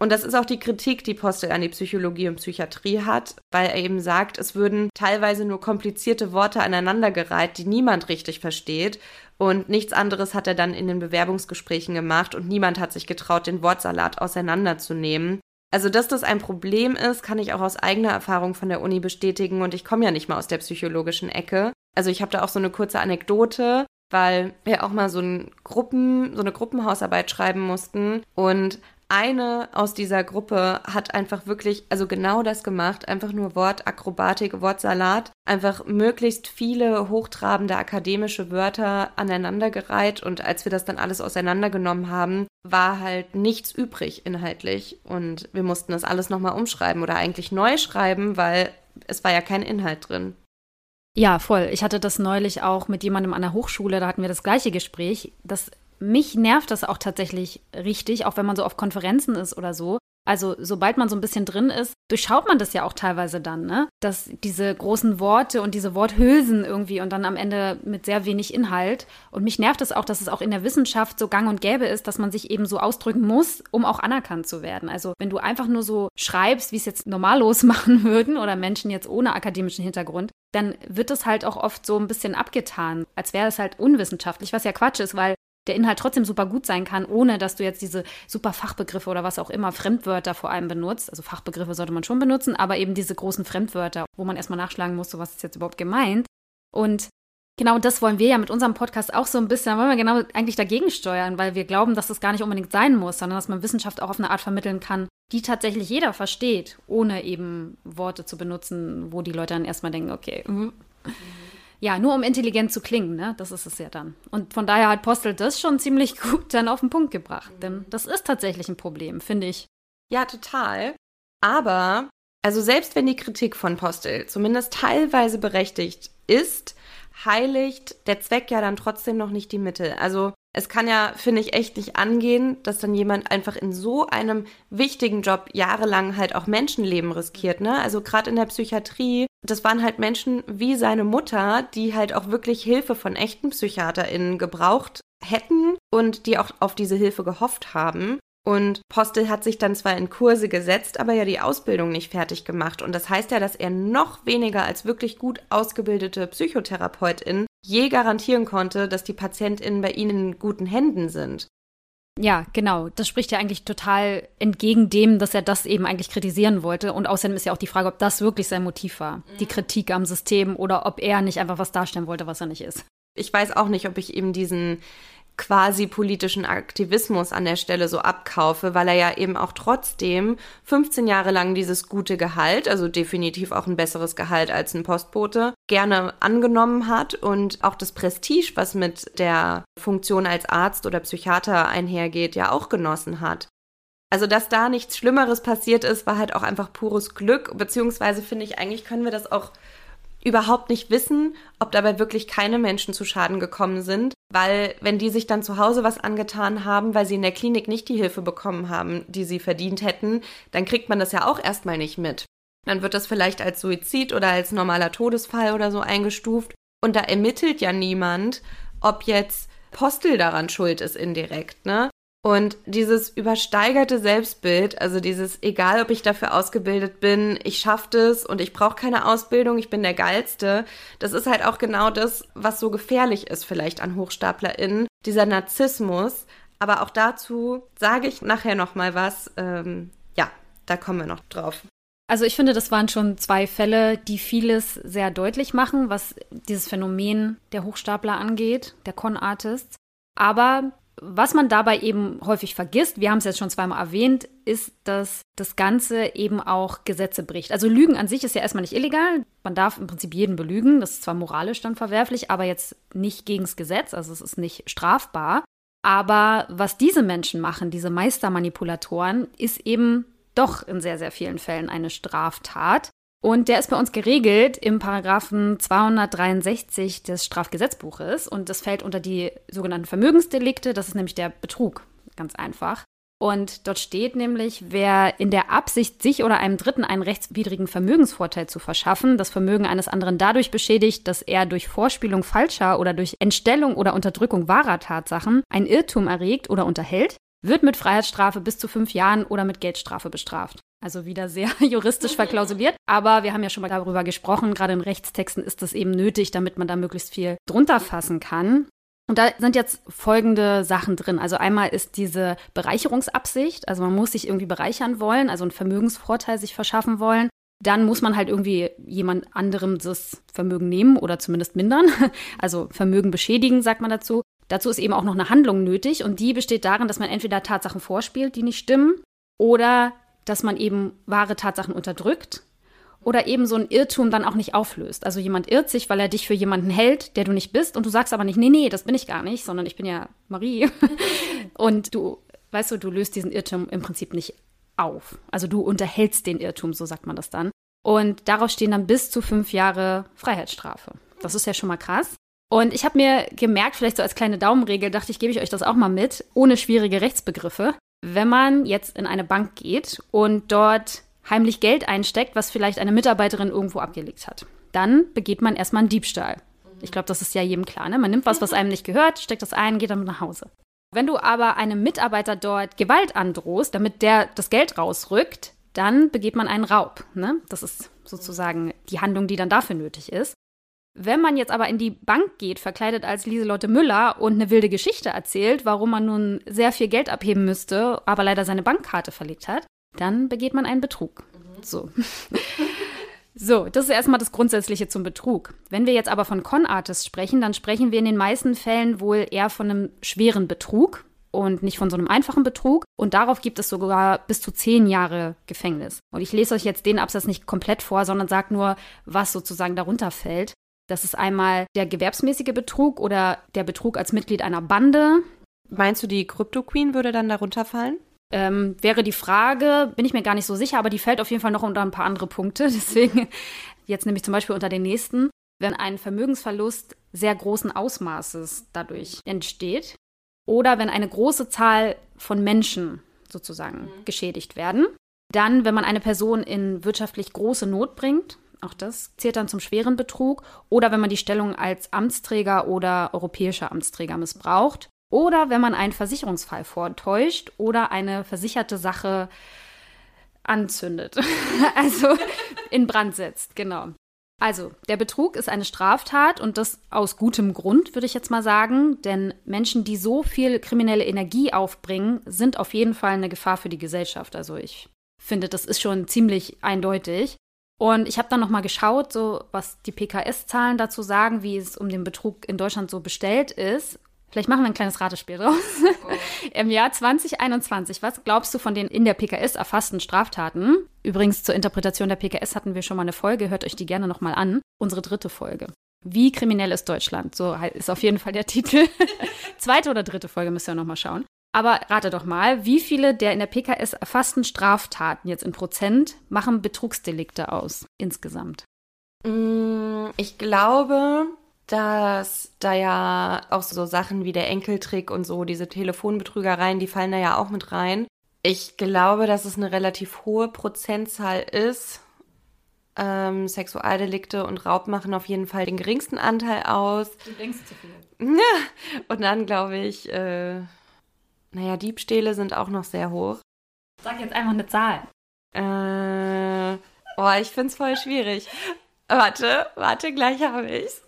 Und das ist auch die Kritik, die Postel an die Psychologie und Psychiatrie hat, weil er eben sagt, es würden teilweise nur komplizierte Worte aneinandergereiht, die niemand richtig versteht. Und nichts anderes hat er dann in den Bewerbungsgesprächen gemacht und niemand hat sich getraut, den Wortsalat auseinanderzunehmen. Also, dass das ein Problem ist, kann ich auch aus eigener Erfahrung von der Uni bestätigen und ich komme ja nicht mal aus der psychologischen Ecke. Also, ich habe da auch so eine kurze Anekdote, weil wir auch mal so, ein Gruppen, so eine Gruppenhausarbeit schreiben mussten und eine aus dieser Gruppe hat einfach wirklich, also genau das gemacht, einfach nur Wortakrobatik, Wortsalat, einfach möglichst viele hochtrabende akademische Wörter aneinandergereiht und als wir das dann alles auseinandergenommen haben, war halt nichts übrig inhaltlich und wir mussten das alles nochmal umschreiben oder eigentlich neu schreiben, weil es war ja kein Inhalt drin. Ja, voll. Ich hatte das neulich auch mit jemandem an der Hochschule, da hatten wir das gleiche Gespräch. Das mich nervt das auch tatsächlich richtig, auch wenn man so auf Konferenzen ist oder so. Also sobald man so ein bisschen drin ist, durchschaut man das ja auch teilweise dann, ne? Dass diese großen Worte und diese Worthülsen irgendwie und dann am Ende mit sehr wenig Inhalt. Und mich nervt es auch, dass es auch in der Wissenschaft so gang und gäbe ist, dass man sich eben so ausdrücken muss, um auch anerkannt zu werden. Also wenn du einfach nur so schreibst, wie es jetzt normallos *laughs* machen würden oder Menschen jetzt ohne akademischen Hintergrund, dann wird das halt auch oft so ein bisschen abgetan, als wäre es halt unwissenschaftlich, was ja Quatsch ist, weil der Inhalt trotzdem super gut sein kann, ohne dass du jetzt diese super Fachbegriffe oder was auch immer, Fremdwörter vor allem benutzt. Also Fachbegriffe sollte man schon benutzen, aber eben diese großen Fremdwörter, wo man erstmal nachschlagen muss, so was ist jetzt überhaupt gemeint. Und genau das wollen wir ja mit unserem Podcast auch so ein bisschen, wollen wir genau eigentlich dagegen steuern, weil wir glauben, dass das gar nicht unbedingt sein muss, sondern dass man Wissenschaft auch auf eine Art vermitteln kann, die tatsächlich jeder versteht, ohne eben Worte zu benutzen, wo die Leute dann erstmal denken, okay, mhm. Ja, nur um intelligent zu klingen, ne? Das ist es ja dann. Und von daher hat Postel das schon ziemlich *laughs* gut dann auf den Punkt gebracht. Denn das ist tatsächlich ein Problem, finde ich. Ja, total. Aber, also selbst wenn die Kritik von Postel zumindest teilweise berechtigt ist, heiligt der Zweck ja dann trotzdem noch nicht die Mittel. Also es kann ja, finde ich, echt nicht angehen, dass dann jemand einfach in so einem wichtigen Job jahrelang halt auch Menschenleben riskiert, ne? Also gerade in der Psychiatrie, das waren halt Menschen wie seine Mutter, die halt auch wirklich Hilfe von echten PsychiaterInnen gebraucht hätten und die auch auf diese Hilfe gehofft haben. Und Postel hat sich dann zwar in Kurse gesetzt, aber ja die Ausbildung nicht fertig gemacht. Und das heißt ja, dass er noch weniger als wirklich gut ausgebildete Psychotherapeutin je garantieren konnte, dass die PatientInnen bei ihnen in guten Händen sind. Ja, genau. Das spricht ja eigentlich total entgegen dem, dass er das eben eigentlich kritisieren wollte. Und außerdem ist ja auch die Frage, ob das wirklich sein Motiv war, mhm. die Kritik am System, oder ob er nicht einfach was darstellen wollte, was er nicht ist. Ich weiß auch nicht, ob ich eben diesen quasi politischen Aktivismus an der Stelle so abkaufe, weil er ja eben auch trotzdem 15 Jahre lang dieses gute Gehalt, also definitiv auch ein besseres Gehalt als ein Postbote, gerne angenommen hat und auch das Prestige, was mit der Funktion als Arzt oder Psychiater einhergeht, ja auch genossen hat. Also, dass da nichts Schlimmeres passiert ist, war halt auch einfach pures Glück, beziehungsweise finde ich, eigentlich können wir das auch überhaupt nicht wissen, ob dabei wirklich keine Menschen zu Schaden gekommen sind, weil wenn die sich dann zu Hause was angetan haben, weil sie in der Klinik nicht die Hilfe bekommen haben, die sie verdient hätten, dann kriegt man das ja auch erstmal nicht mit. Dann wird das vielleicht als Suizid oder als normaler Todesfall oder so eingestuft und da ermittelt ja niemand, ob jetzt Postel daran schuld ist indirekt, ne? Und dieses übersteigerte Selbstbild, also dieses, egal ob ich dafür ausgebildet bin, ich schaffe das und ich brauche keine Ausbildung, ich bin der Geilste, das ist halt auch genau das, was so gefährlich ist vielleicht an HochstaplerInnen, dieser Narzissmus. Aber auch dazu sage ich nachher nochmal was. Ähm, ja, da kommen wir noch drauf. Also ich finde, das waren schon zwei Fälle, die vieles sehr deutlich machen, was dieses Phänomen der Hochstapler angeht, der Con-Artists. Aber was man dabei eben häufig vergisst, wir haben es jetzt schon zweimal erwähnt, ist, dass das Ganze eben auch Gesetze bricht. Also Lügen an sich ist ja erstmal nicht illegal. Man darf im Prinzip jeden belügen. Das ist zwar moralisch dann verwerflich, aber jetzt nicht gegens Gesetz. Also es ist nicht strafbar. Aber was diese Menschen machen, diese Meistermanipulatoren, ist eben doch in sehr, sehr vielen Fällen eine Straftat. Und der ist bei uns geregelt im Paragraphen 263 des Strafgesetzbuches und das fällt unter die sogenannten Vermögensdelikte, das ist nämlich der Betrug, ganz einfach. Und dort steht nämlich, wer in der Absicht, sich oder einem Dritten einen rechtswidrigen Vermögensvorteil zu verschaffen, das Vermögen eines anderen dadurch beschädigt, dass er durch Vorspielung falscher oder durch Entstellung oder Unterdrückung wahrer Tatsachen ein Irrtum erregt oder unterhält, wird mit Freiheitsstrafe bis zu fünf Jahren oder mit Geldstrafe bestraft. Also wieder sehr *laughs* juristisch verklausuliert. Aber wir haben ja schon mal darüber gesprochen, gerade in Rechtstexten ist das eben nötig, damit man da möglichst viel drunter fassen kann. Und da sind jetzt folgende Sachen drin. Also einmal ist diese Bereicherungsabsicht, also man muss sich irgendwie bereichern wollen, also einen Vermögensvorteil sich verschaffen wollen. Dann muss man halt irgendwie jemand anderem das Vermögen nehmen oder zumindest mindern. *laughs* Also Vermögen beschädigen, sagt man dazu. Dazu ist eben auch noch eine Handlung nötig und die besteht darin, dass man entweder Tatsachen vorspielt, die nicht stimmen, oder dass man eben wahre Tatsachen unterdrückt oder eben so ein Irrtum dann auch nicht auflöst. Also jemand irrt sich, weil er dich für jemanden hält, der du nicht bist und du sagst aber nicht, nee, nee, das bin ich gar nicht, sondern ich bin ja Marie. *laughs* und du, weißt du, du löst diesen Irrtum im Prinzip nicht auf. Also du unterhältst den Irrtum, so sagt man das dann. Und darauf stehen dann bis zu fünf Jahre Freiheitsstrafe. Das ist ja schon mal krass. Und ich habe mir gemerkt, vielleicht so als kleine Daumenregel, dachte ich, gebe ich euch das auch mal mit, ohne schwierige Rechtsbegriffe. Wenn man jetzt in eine Bank geht und dort heimlich Geld einsteckt, was vielleicht eine Mitarbeiterin irgendwo abgelegt hat. Dann begeht man erstmal einen Diebstahl. Ich glaube, das ist ja jedem klar. Ne? Man nimmt was, was einem nicht gehört, steckt das ein, geht damit nach Hause. Wenn du aber einem Mitarbeiter dort Gewalt androhst, damit der das Geld rausrückt, dann begeht man einen Raub. Ne? Das ist sozusagen die Handlung, die dann dafür nötig ist. Wenn man jetzt aber in die Bank geht, verkleidet als Lieselotte Müller und eine wilde Geschichte erzählt, warum man nun sehr viel Geld abheben müsste, aber leider seine Bankkarte verlegt hat, dann begeht man einen Betrug. Mhm. So. *laughs* So, das ist erstmal das Grundsätzliche zum Betrug. Wenn wir jetzt aber von Con-Artists sprechen, dann sprechen wir in den meisten Fällen wohl eher von einem schweren Betrug und nicht von so einem einfachen Betrug. Und darauf gibt es sogar bis zu zehn Jahre Gefängnis. Und ich lese euch jetzt den Absatz nicht komplett vor, sondern sage nur, was sozusagen darunter fällt. Das ist einmal der gewerbsmäßige Betrug oder der Betrug als Mitglied einer Bande. Meinst du, die Crypto Queen würde dann darunter fallen? ähm, wäre die Frage, bin ich mir gar nicht so sicher, aber die fällt auf jeden Fall noch unter ein paar andere Punkte. *laughs* Deswegen jetzt nämlich zum Beispiel unter den nächsten, wenn ein Vermögensverlust sehr großen Ausmaßes dadurch entsteht oder wenn eine große Zahl von Menschen sozusagen mhm. geschädigt werden. Dann, wenn man eine Person in wirtschaftlich große Not bringt, auch das zählt dann zum schweren Betrug, oder wenn man die Stellung als Amtsträger oder europäischer Amtsträger missbraucht oder wenn man einen Versicherungsfall vortäuscht oder eine versicherte Sache anzündet. *laughs* also in Brand setzt, genau. Also, der Betrug ist eine Straftat und das aus gutem Grund, würde ich jetzt mal sagen. Denn Menschen, die so viel kriminelle Energie aufbringen, sind auf jeden Fall eine Gefahr für die Gesellschaft. Also ich finde, das ist schon ziemlich eindeutig. Und ich habe dann nochmal geschaut, so was die PKS-Zahlen dazu sagen, wie es um den Betrug in Deutschland so bestellt ist. Vielleicht machen wir ein kleines Ratespiel draus. Oh. *laughs* Im Jahr 2021, was glaubst du von den in der PKS erfassten Straftaten? Übrigens zur Interpretation der PKS hatten wir schon mal eine Folge, hört euch die gerne nochmal an. Unsere dritte Folge. Wie kriminell ist Deutschland? So ist auf jeden Fall der Titel. *laughs* Zweite oder dritte Folge müsst ihr nochmal schauen. Aber rate doch mal, wie viele der in der PKS erfassten Straftaten jetzt in Prozent machen Betrugsdelikte aus insgesamt? Mm, ich glaube, dass da ja auch so Sachen wie der Enkeltrick und so, diese Telefonbetrügereien, die fallen da ja auch mit rein. Ich glaube, dass es eine relativ hohe Prozentzahl ist. Ähm, Sexualdelikte und Raub machen auf jeden Fall den geringsten Anteil aus. Du denkst zu viel. Ja, *laughs* und dann glaube ich, äh, naja, Diebstähle sind auch noch sehr hoch. Sag jetzt einfach eine Zahl. Äh, oh, ich finde es voll schwierig. Warte, warte, gleich habe ich's.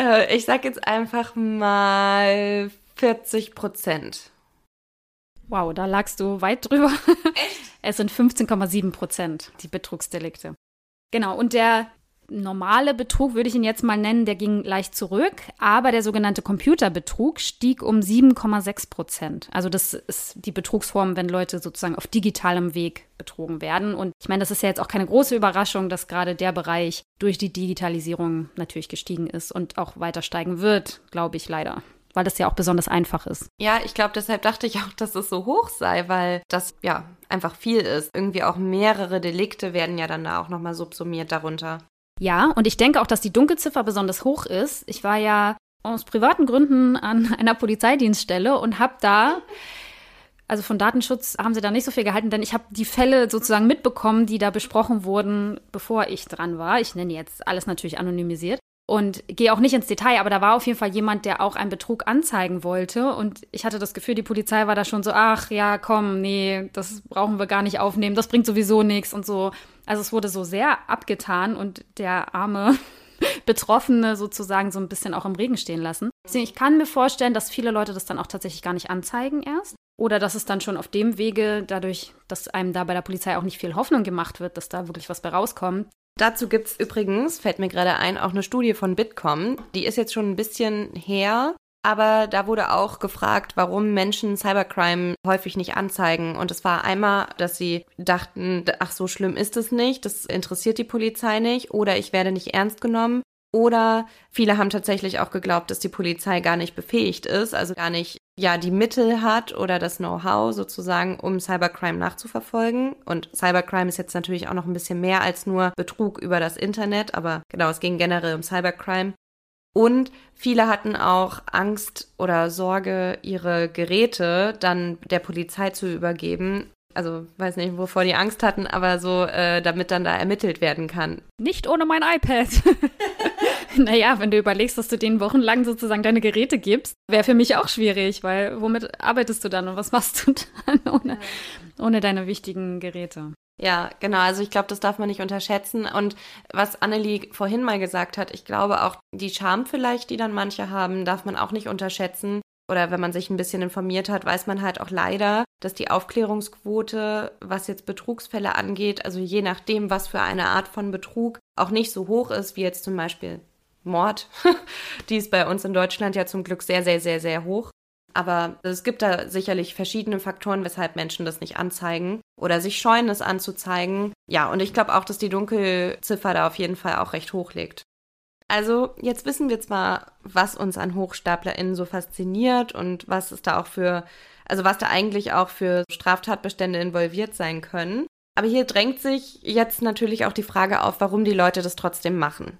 äh, ich sag jetzt einfach mal 40 Prozent. Wow, da lagst du weit drüber. Echt? Es sind 15,7 Prozent, die Betrugsdelikte. Genau, und der normale Betrug, würde ich ihn jetzt mal nennen, der ging leicht zurück, aber der sogenannte Computerbetrug stieg um 7,6 Prozent. Also das ist die Betrugsform, wenn Leute sozusagen auf digitalem Weg betrogen werden. Und ich meine, das ist ja jetzt auch keine große Überraschung, dass gerade der Bereich durch die Digitalisierung natürlich gestiegen ist und auch weiter steigen wird, glaube ich leider weil das ja auch besonders einfach ist. Ja, ich glaube, deshalb dachte ich auch, dass es so hoch sei, weil das ja einfach viel ist. Irgendwie auch mehrere Delikte werden ja dann da auch nochmal subsumiert darunter. Ja, und ich denke auch, dass die Dunkelziffer besonders hoch ist. Ich war ja aus privaten Gründen an *laughs* einer Polizeidienststelle und habe da, also von Datenschutz haben sie da nicht so viel gehalten, denn ich habe die Fälle sozusagen mitbekommen, die da besprochen wurden, bevor ich dran war. Ich nenne jetzt alles natürlich anonymisiert und gehe auch nicht ins Detail, aber da war auf jeden Fall jemand, der auch einen Betrug anzeigen wollte. Und ich hatte das Gefühl, die Polizei war da schon so, ach ja, komm, nee, das brauchen wir gar nicht aufnehmen, das bringt sowieso nichts und so. Also es wurde so sehr abgetan und der arme *laughs* Betroffene sozusagen so ein bisschen auch im Regen stehen lassen. Ich kann mir vorstellen, dass viele Leute das dann auch tatsächlich gar nicht anzeigen erst. Oder dass es dann schon auf dem Wege, dadurch, dass einem da bei der Polizei auch nicht viel Hoffnung gemacht wird, dass da wirklich was bei rauskommt. Dazu gibt es übrigens, fällt mir gerade ein, auch eine Studie von Bitkom. Die ist jetzt schon ein bisschen her, aber da wurde auch gefragt, warum Menschen Cybercrime häufig nicht anzeigen. Und es war einmal, dass sie dachten, ach so schlimm ist es nicht, das interessiert die Polizei nicht oder ich werde nicht ernst genommen. Oder viele haben tatsächlich auch geglaubt, dass die Polizei gar nicht befähigt ist, also gar nicht ja die Mittel hat oder das Know-how sozusagen, um Cybercrime nachzuverfolgen. Und Cybercrime ist jetzt natürlich auch noch ein bisschen mehr als nur Betrug über das Internet, aber genau, es ging generell um Cybercrime. Und viele hatten auch Angst oder Sorge, ihre Geräte dann der Polizei zu übergeben. Also weiß nicht, wovor die Angst hatten, aber so, äh, damit dann da ermittelt werden kann. Nicht ohne mein iPad. *laughs* *laughs* naja, wenn du überlegst, dass du denen wochenlang sozusagen deine Geräte gibst, wäre für mich auch schwierig, weil womit arbeitest du dann und was machst du *laughs* dann ohne, ohne deine wichtigen Geräte? Ja, genau. Also ich glaube, das darf man nicht unterschätzen. Und was Annelie vorhin mal gesagt hat, ich glaube auch die Scham vielleicht, die dann manche haben, darf man auch nicht unterschätzen. Oder wenn man sich ein bisschen informiert hat, weiß man halt auch leider, dass die Aufklärungsquote, was jetzt Betrugsfälle angeht, also je nachdem, was für eine Art von Betrug, auch nicht so hoch ist wie jetzt zum Beispiel Mord. *laughs* die ist bei uns in Deutschland ja zum Glück sehr, sehr, sehr, sehr hoch. Aber es gibt da sicherlich verschiedene Faktoren, weshalb Menschen das nicht anzeigen oder sich scheuen, es anzuzeigen. Ja, und ich glaube auch, dass die Dunkelziffer da auf jeden Fall auch recht hoch liegt. Also jetzt wissen wir zwar, was uns an HochstaplerInnen so fasziniert und was es da auch für, also was da eigentlich auch für Straftatbestände involviert sein können. Aber hier drängt sich jetzt natürlich auch die Frage auf, warum die Leute das trotzdem machen.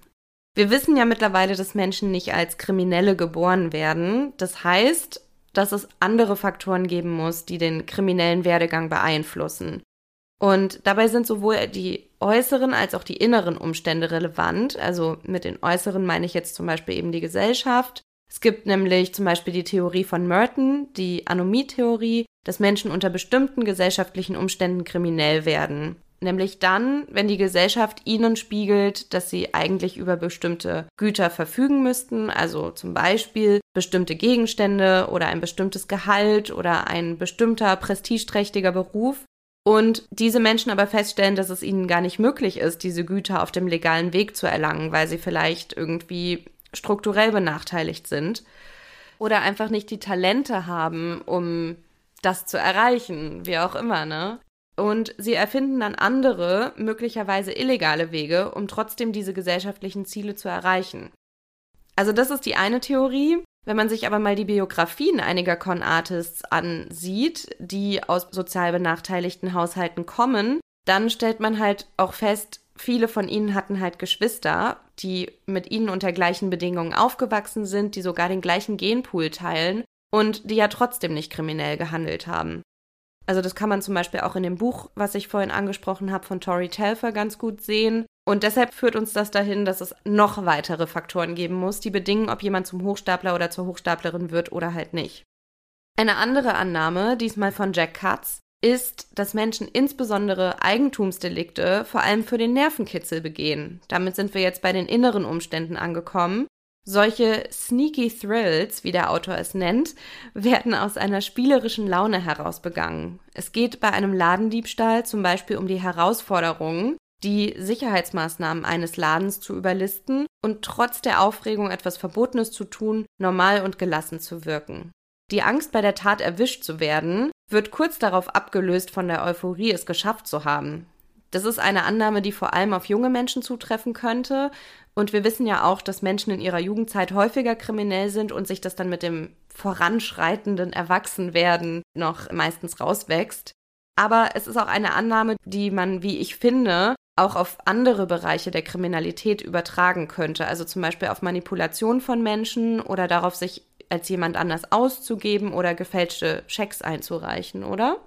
Wir wissen ja mittlerweile, dass Menschen nicht als Kriminelle geboren werden. Das heißt, dass es andere Faktoren geben muss, die den kriminellen Werdegang beeinflussen. Und dabei sind sowohl die äußeren als auch die inneren Umstände relevant. Also mit den äußeren meine ich jetzt zum Beispiel eben die Gesellschaft. Es gibt nämlich zum Beispiel die Theorie von Merton, die Anomie-Theorie, dass Menschen unter bestimmten gesellschaftlichen Umständen kriminell werden. Nämlich dann, wenn die Gesellschaft ihnen spiegelt, dass sie eigentlich über bestimmte Güter verfügen müssten, also zum Beispiel bestimmte Gegenstände oder ein bestimmtes Gehalt oder ein bestimmter prestigeträchtiger Beruf. Und diese Menschen aber feststellen, dass es ihnen gar nicht möglich ist, diese Güter auf dem legalen Weg zu erlangen, weil sie vielleicht irgendwie strukturell benachteiligt sind oder einfach nicht die Talente haben, um das zu erreichen, wie auch immer, ne? Und sie erfinden dann andere, möglicherweise illegale Wege, um trotzdem diese gesellschaftlichen Ziele zu erreichen. Also das ist die eine Theorie. Wenn man sich aber mal die Biografien einiger Con-Artists ansieht, die aus sozial benachteiligten Haushalten kommen, dann stellt man halt auch fest, viele von ihnen hatten halt Geschwister, die mit ihnen unter gleichen Bedingungen aufgewachsen sind, die sogar den gleichen Genpool teilen und die ja trotzdem nicht kriminell gehandelt haben. Also das kann man zum Beispiel auch in dem Buch, was ich vorhin angesprochen habe, von Tori Telfer ganz gut sehen. Und deshalb führt uns das dahin, dass es noch weitere Faktoren geben muss, die bedingen, ob jemand zum Hochstapler oder zur Hochstaplerin wird oder halt nicht. Eine andere Annahme, diesmal von Jack Katz, ist, dass Menschen insbesondere Eigentumsdelikte vor allem für den Nervenkitzel begehen. Damit sind wir jetzt bei den inneren Umständen angekommen. Solche Sneaky Thrills, wie der Autor es nennt, werden aus einer spielerischen Laune heraus begangen. Es geht bei einem Ladendiebstahl zum Beispiel um die Herausforderung, die Sicherheitsmaßnahmen eines Ladens zu überlisten und trotz der Aufregung etwas Verbotenes zu tun, normal und gelassen zu wirken. Die Angst bei der Tat erwischt zu werden, wird kurz darauf abgelöst von der Euphorie, es geschafft zu haben. Das ist eine Annahme, die vor allem auf junge Menschen zutreffen könnte. Und wir wissen ja auch, dass Menschen in ihrer Jugendzeit häufiger kriminell sind und sich das dann mit dem voranschreitenden Erwachsenwerden noch meistens rauswächst. Aber es ist auch eine Annahme, die man, wie ich finde, auch auf andere Bereiche der Kriminalität übertragen könnte. Also zum Beispiel auf Manipulation von Menschen oder darauf, sich als jemand anders auszugeben oder gefälschte Schecks einzureichen, oder?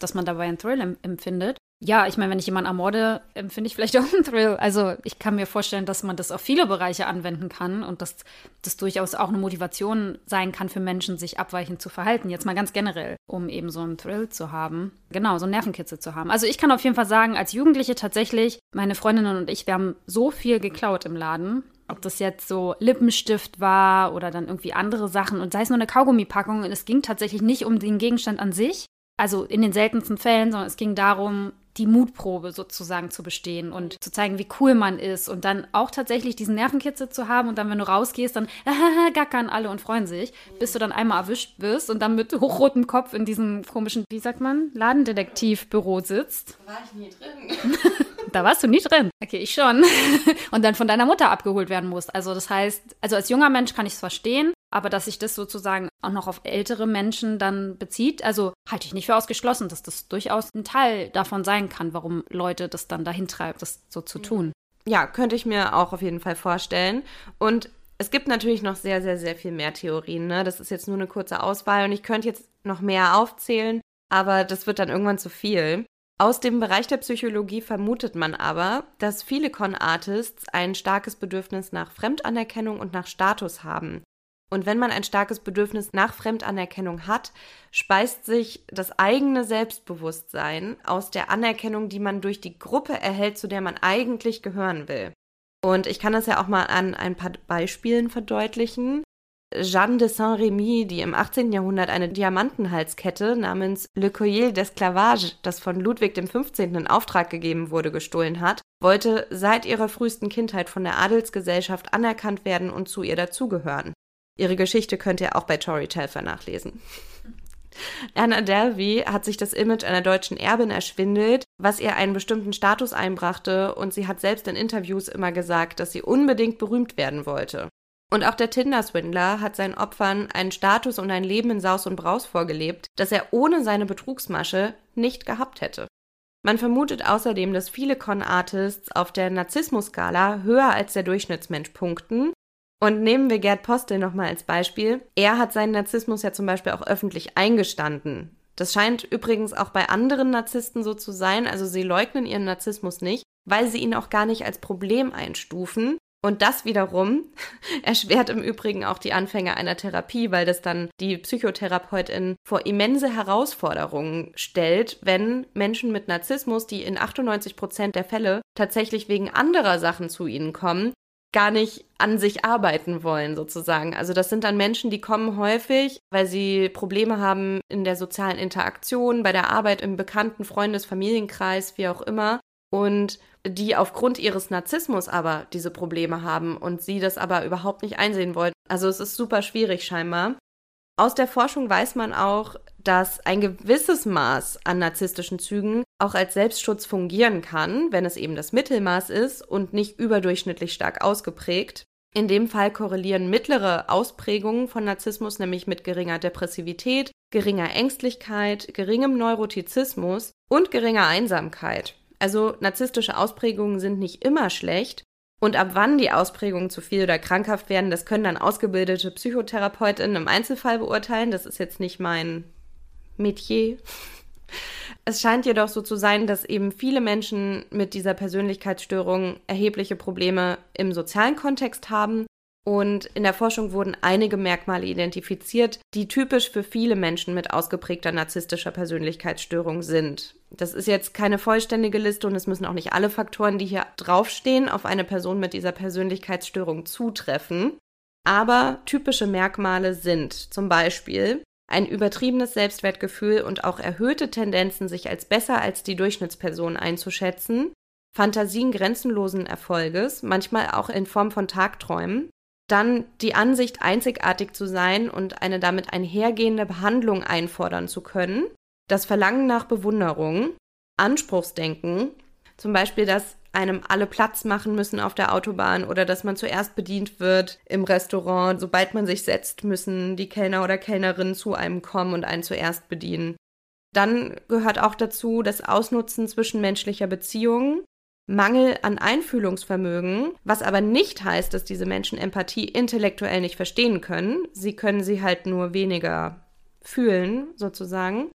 Dass man dabei einen Thrill empfindet. Ja, ich meine, wenn ich jemanden ermorde, empfinde ich vielleicht auch einen Thrill. Also ich kann mir vorstellen, dass man das auf viele Bereiche anwenden kann und dass das durchaus auch eine Motivation sein kann für Menschen, sich abweichend zu verhalten. Jetzt mal ganz generell, um eben so einen Thrill zu haben. Genau, so einen Nervenkitzel zu haben. Also ich kann auf jeden Fall sagen, als Jugendliche tatsächlich, meine Freundinnen und ich, wir haben so viel geklaut im Laden. ob das jetzt so Lippenstift war oder dann irgendwie andere Sachen und sei es nur eine Kaugummipackung. Und es ging tatsächlich nicht um den Gegenstand an sich, also in den seltensten Fällen, sondern es ging darum, die Mutprobe sozusagen zu bestehen und zu zeigen, wie cool man ist und dann auch tatsächlich diesen Nervenkitzel zu haben und dann, wenn du rausgehst, dann *laughs* gackern alle und freuen sich, bis du dann einmal erwischt wirst und dann mit hochrotem Kopf in diesem komischen, wie sagt man, Ladendetektivbüro sitzt. Da war ich nie drin. *laughs* da warst du nie drin. Okay, ich schon. *laughs* und dann von deiner Mutter abgeholt werden musst. Also das heißt, also als junger Mensch kann ich es verstehen, aber dass sich das sozusagen auch noch auf ältere Menschen dann bezieht, also halte ich nicht für ausgeschlossen, dass das durchaus ein Teil davon sein kann, warum Leute das dann dahin treibt, das so zu tun. Ja, könnte ich mir auch auf jeden Fall vorstellen. Und es gibt natürlich noch sehr, sehr, sehr viel mehr Theorien. Ne? Das ist jetzt nur eine kurze Auswahl und ich könnte jetzt noch mehr aufzählen, aber das wird dann irgendwann zu viel. Aus dem Bereich der Psychologie vermutet man aber, dass viele Con-Artists ein starkes Bedürfnis nach Fremdanerkennung und nach Status haben. Und wenn man ein starkes Bedürfnis nach Fremdanerkennung hat, speist sich das eigene Selbstbewusstsein aus der Anerkennung, die man durch die Gruppe erhält, zu der man eigentlich gehören will. Und ich kann das ja auch mal an ein paar Beispielen verdeutlichen. Jeanne de Saint-Remy, die im 18. Jahrhundert eine Diamantenhalskette namens Le Collier d'Esclavage, das von Ludwig XV. in Auftrag gegeben wurde, gestohlen hat, wollte seit ihrer frühesten Kindheit von der Adelsgesellschaft anerkannt werden und zu ihr dazugehören. Ihre Geschichte könnt ihr auch bei Tori Telfer nachlesen. Anna Delvey hat sich das Image einer deutschen Erbin erschwindelt, was ihr einen bestimmten Status einbrachte, und sie hat selbst in Interviews immer gesagt, dass sie unbedingt berühmt werden wollte. Und auch der Tinder-Swindler hat seinen Opfern einen Status und ein Leben in Saus und Braus vorgelebt, das er ohne seine Betrugsmasche nicht gehabt hätte. Man vermutet außerdem, dass viele Con-Artists auf der Narzissmus-Skala höher als der Durchschnittsmensch punkten und nehmen wir Gerd Postel nochmal als Beispiel. Er hat seinen Narzissmus ja zum Beispiel auch öffentlich eingestanden. Das scheint übrigens auch bei anderen Narzissten so zu sein. Also sie leugnen ihren Narzissmus nicht, weil sie ihn auch gar nicht als Problem einstufen. Und das wiederum *laughs* erschwert im Übrigen auch die Anfänge einer Therapie, weil das dann die Psychotherapeutin vor immense Herausforderungen stellt, wenn Menschen mit Narzissmus, die in 98 Prozent der Fälle tatsächlich wegen anderer Sachen zu ihnen kommen, gar nicht an sich arbeiten wollen, sozusagen. Also das sind dann Menschen, die kommen häufig, weil sie Probleme haben in der sozialen Interaktion, bei der Arbeit im bekannten Freundes-, Familienkreis, wie auch immer. Und die aufgrund ihres Narzissmus aber diese Probleme haben und sie das aber überhaupt nicht einsehen wollen. Also es ist super schwierig scheinbar. Aus der Forschung weiß man auch, dass ein gewisses Maß an narzisstischen Zügen auch als Selbstschutz fungieren kann, wenn es eben das Mittelmaß ist und nicht überdurchschnittlich stark ausgeprägt. In dem Fall korrelieren mittlere Ausprägungen von Narzissmus nämlich mit geringer Depressivität, geringer Ängstlichkeit, geringem Neurotizismus und geringer Einsamkeit. Also narzisstische Ausprägungen sind nicht immer schlecht. Und ab wann die Ausprägungen zu viel oder krankhaft werden, das können dann ausgebildete Psychotherapeutinnen im Einzelfall beurteilen. Das ist jetzt nicht mein Metier. Es scheint jedoch so zu sein, dass eben viele Menschen mit dieser Persönlichkeitsstörung erhebliche Probleme im sozialen Kontext haben. Und in der Forschung wurden einige Merkmale identifiziert, die typisch für viele Menschen mit ausgeprägter narzisstischer Persönlichkeitsstörung sind. Das ist jetzt keine vollständige Liste und es müssen auch nicht alle Faktoren, die hier draufstehen, auf eine Person mit dieser Persönlichkeitsstörung zutreffen. Aber typische Merkmale sind zum Beispiel ein übertriebenes Selbstwertgefühl und auch erhöhte Tendenzen, sich als besser als die Durchschnittsperson einzuschätzen, Fantasien grenzenlosen Erfolges, manchmal auch in Form von Tagträumen, dann die Ansicht, einzigartig zu sein und eine damit einhergehende Behandlung einfordern zu können, das Verlangen nach Bewunderung, Anspruchsdenken, zum Beispiel das einem alle Platz machen müssen auf der Autobahn oder dass man zuerst bedient wird im Restaurant. Sobald man sich setzt, müssen die Kellner oder Kellnerinnen zu einem kommen und einen zuerst bedienen. Dann gehört auch dazu das Ausnutzen zwischenmenschlicher Beziehungen, Mangel an Einfühlungsvermögen, was aber nicht heißt, dass diese Menschen Empathie intellektuell nicht verstehen können. Sie können sie halt nur weniger fühlen, sozusagen.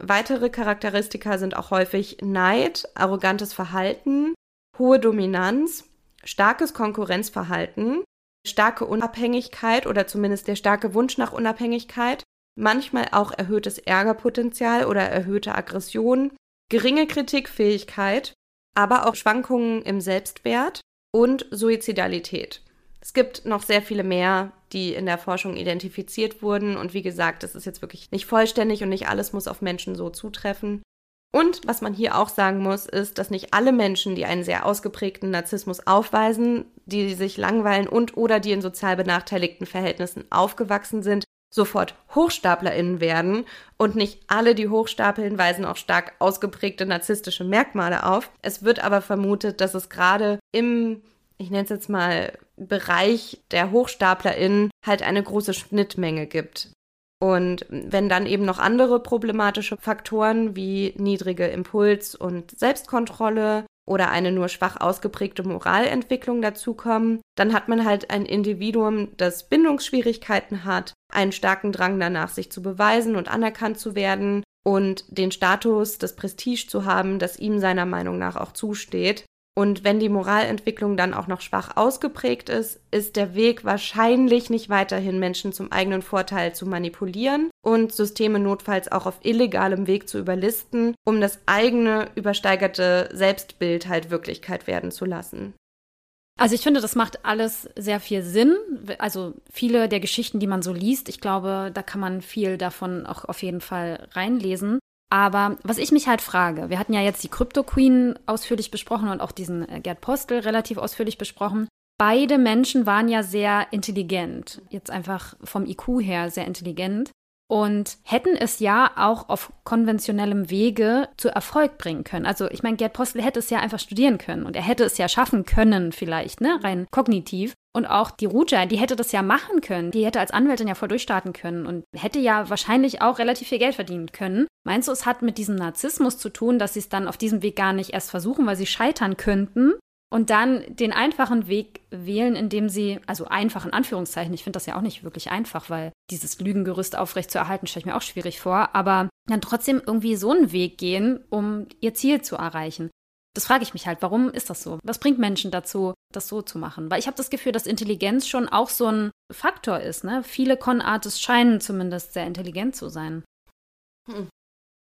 Weitere Charakteristika sind auch häufig Neid, arrogantes Verhalten, hohe Dominanz, starkes Konkurrenzverhalten, starke Unabhängigkeit oder zumindest der starke Wunsch nach Unabhängigkeit, manchmal auch erhöhtes Ärgerpotenzial oder erhöhte Aggression, geringe Kritikfähigkeit, aber auch Schwankungen im Selbstwert und Suizidalität. Es gibt noch sehr viele mehr, die in der Forschung identifiziert wurden. Und wie gesagt, das ist jetzt wirklich nicht vollständig und nicht alles muss auf Menschen so zutreffen. Und was man hier auch sagen muss, ist, dass nicht alle Menschen, die einen sehr ausgeprägten Narzissmus aufweisen, die sich langweilen und oder die in sozial benachteiligten Verhältnissen aufgewachsen sind, sofort HochstaplerInnen werden. Und nicht alle, die hochstapeln, weisen auch stark ausgeprägte narzisstische Merkmale auf. Es wird aber vermutet, dass es gerade im, ich nenne es jetzt mal, Bereich der HochstaplerInnen halt eine große Schnittmenge gibt. Und wenn dann eben noch andere problematische Faktoren wie niedrige Impuls- und Selbstkontrolle oder eine nur schwach ausgeprägte Moralentwicklung dazukommen, dann hat man halt ein Individuum, das Bindungsschwierigkeiten hat, einen starken Drang danach, sich zu beweisen und anerkannt zu werden und den Status, das Prestige zu haben, das ihm seiner Meinung nach auch zusteht. Und wenn die Moralentwicklung dann auch noch schwach ausgeprägt ist, ist der Weg wahrscheinlich nicht weiterhin Menschen zum eigenen Vorteil zu manipulieren und Systeme notfalls auch auf illegalem Weg zu überlisten, um das eigene übersteigerte Selbstbild halt Wirklichkeit werden zu lassen. Also ich finde, das macht alles sehr viel Sinn. Also viele der Geschichten, die man so liest, ich glaube, da kann man viel davon auch auf jeden Fall reinlesen. Aber was ich mich halt frage, wir hatten ja jetzt die Crypto Queen ausführlich besprochen und auch diesen äh, Gerd Postel relativ ausführlich besprochen. Beide Menschen waren ja sehr intelligent, jetzt einfach vom IQ her sehr intelligent und hätten es ja auch auf konventionellem Wege zu Erfolg bringen können. Also ich meine, Gerd Postel hätte es ja einfach studieren können und er hätte es ja schaffen können vielleicht, ne, rein kognitiv. Und auch die Ruja, die hätte das ja machen können. Die hätte als Anwältin ja voll durchstarten können und hätte ja wahrscheinlich auch relativ viel Geld verdienen können. Meinst du, es hat mit diesem Narzissmus zu tun, dass sie es dann auf diesem Weg gar nicht erst versuchen, weil sie scheitern könnten? Und dann den einfachen Weg wählen, indem sie, also einfach in Anführungszeichen, ich finde das ja auch nicht wirklich einfach, weil dieses Lügengerüst aufrecht zu erhalten, stelle ich mir auch schwierig vor, aber dann trotzdem irgendwie so einen Weg gehen, um ihr Ziel zu erreichen. Das frage ich mich halt, warum ist das so? Was bringt Menschen dazu, das so zu machen? Weil ich habe das Gefühl, dass Intelligenz schon auch so ein Faktor ist. Ne? Viele Con-Artists scheinen zumindest sehr intelligent zu sein. Hm.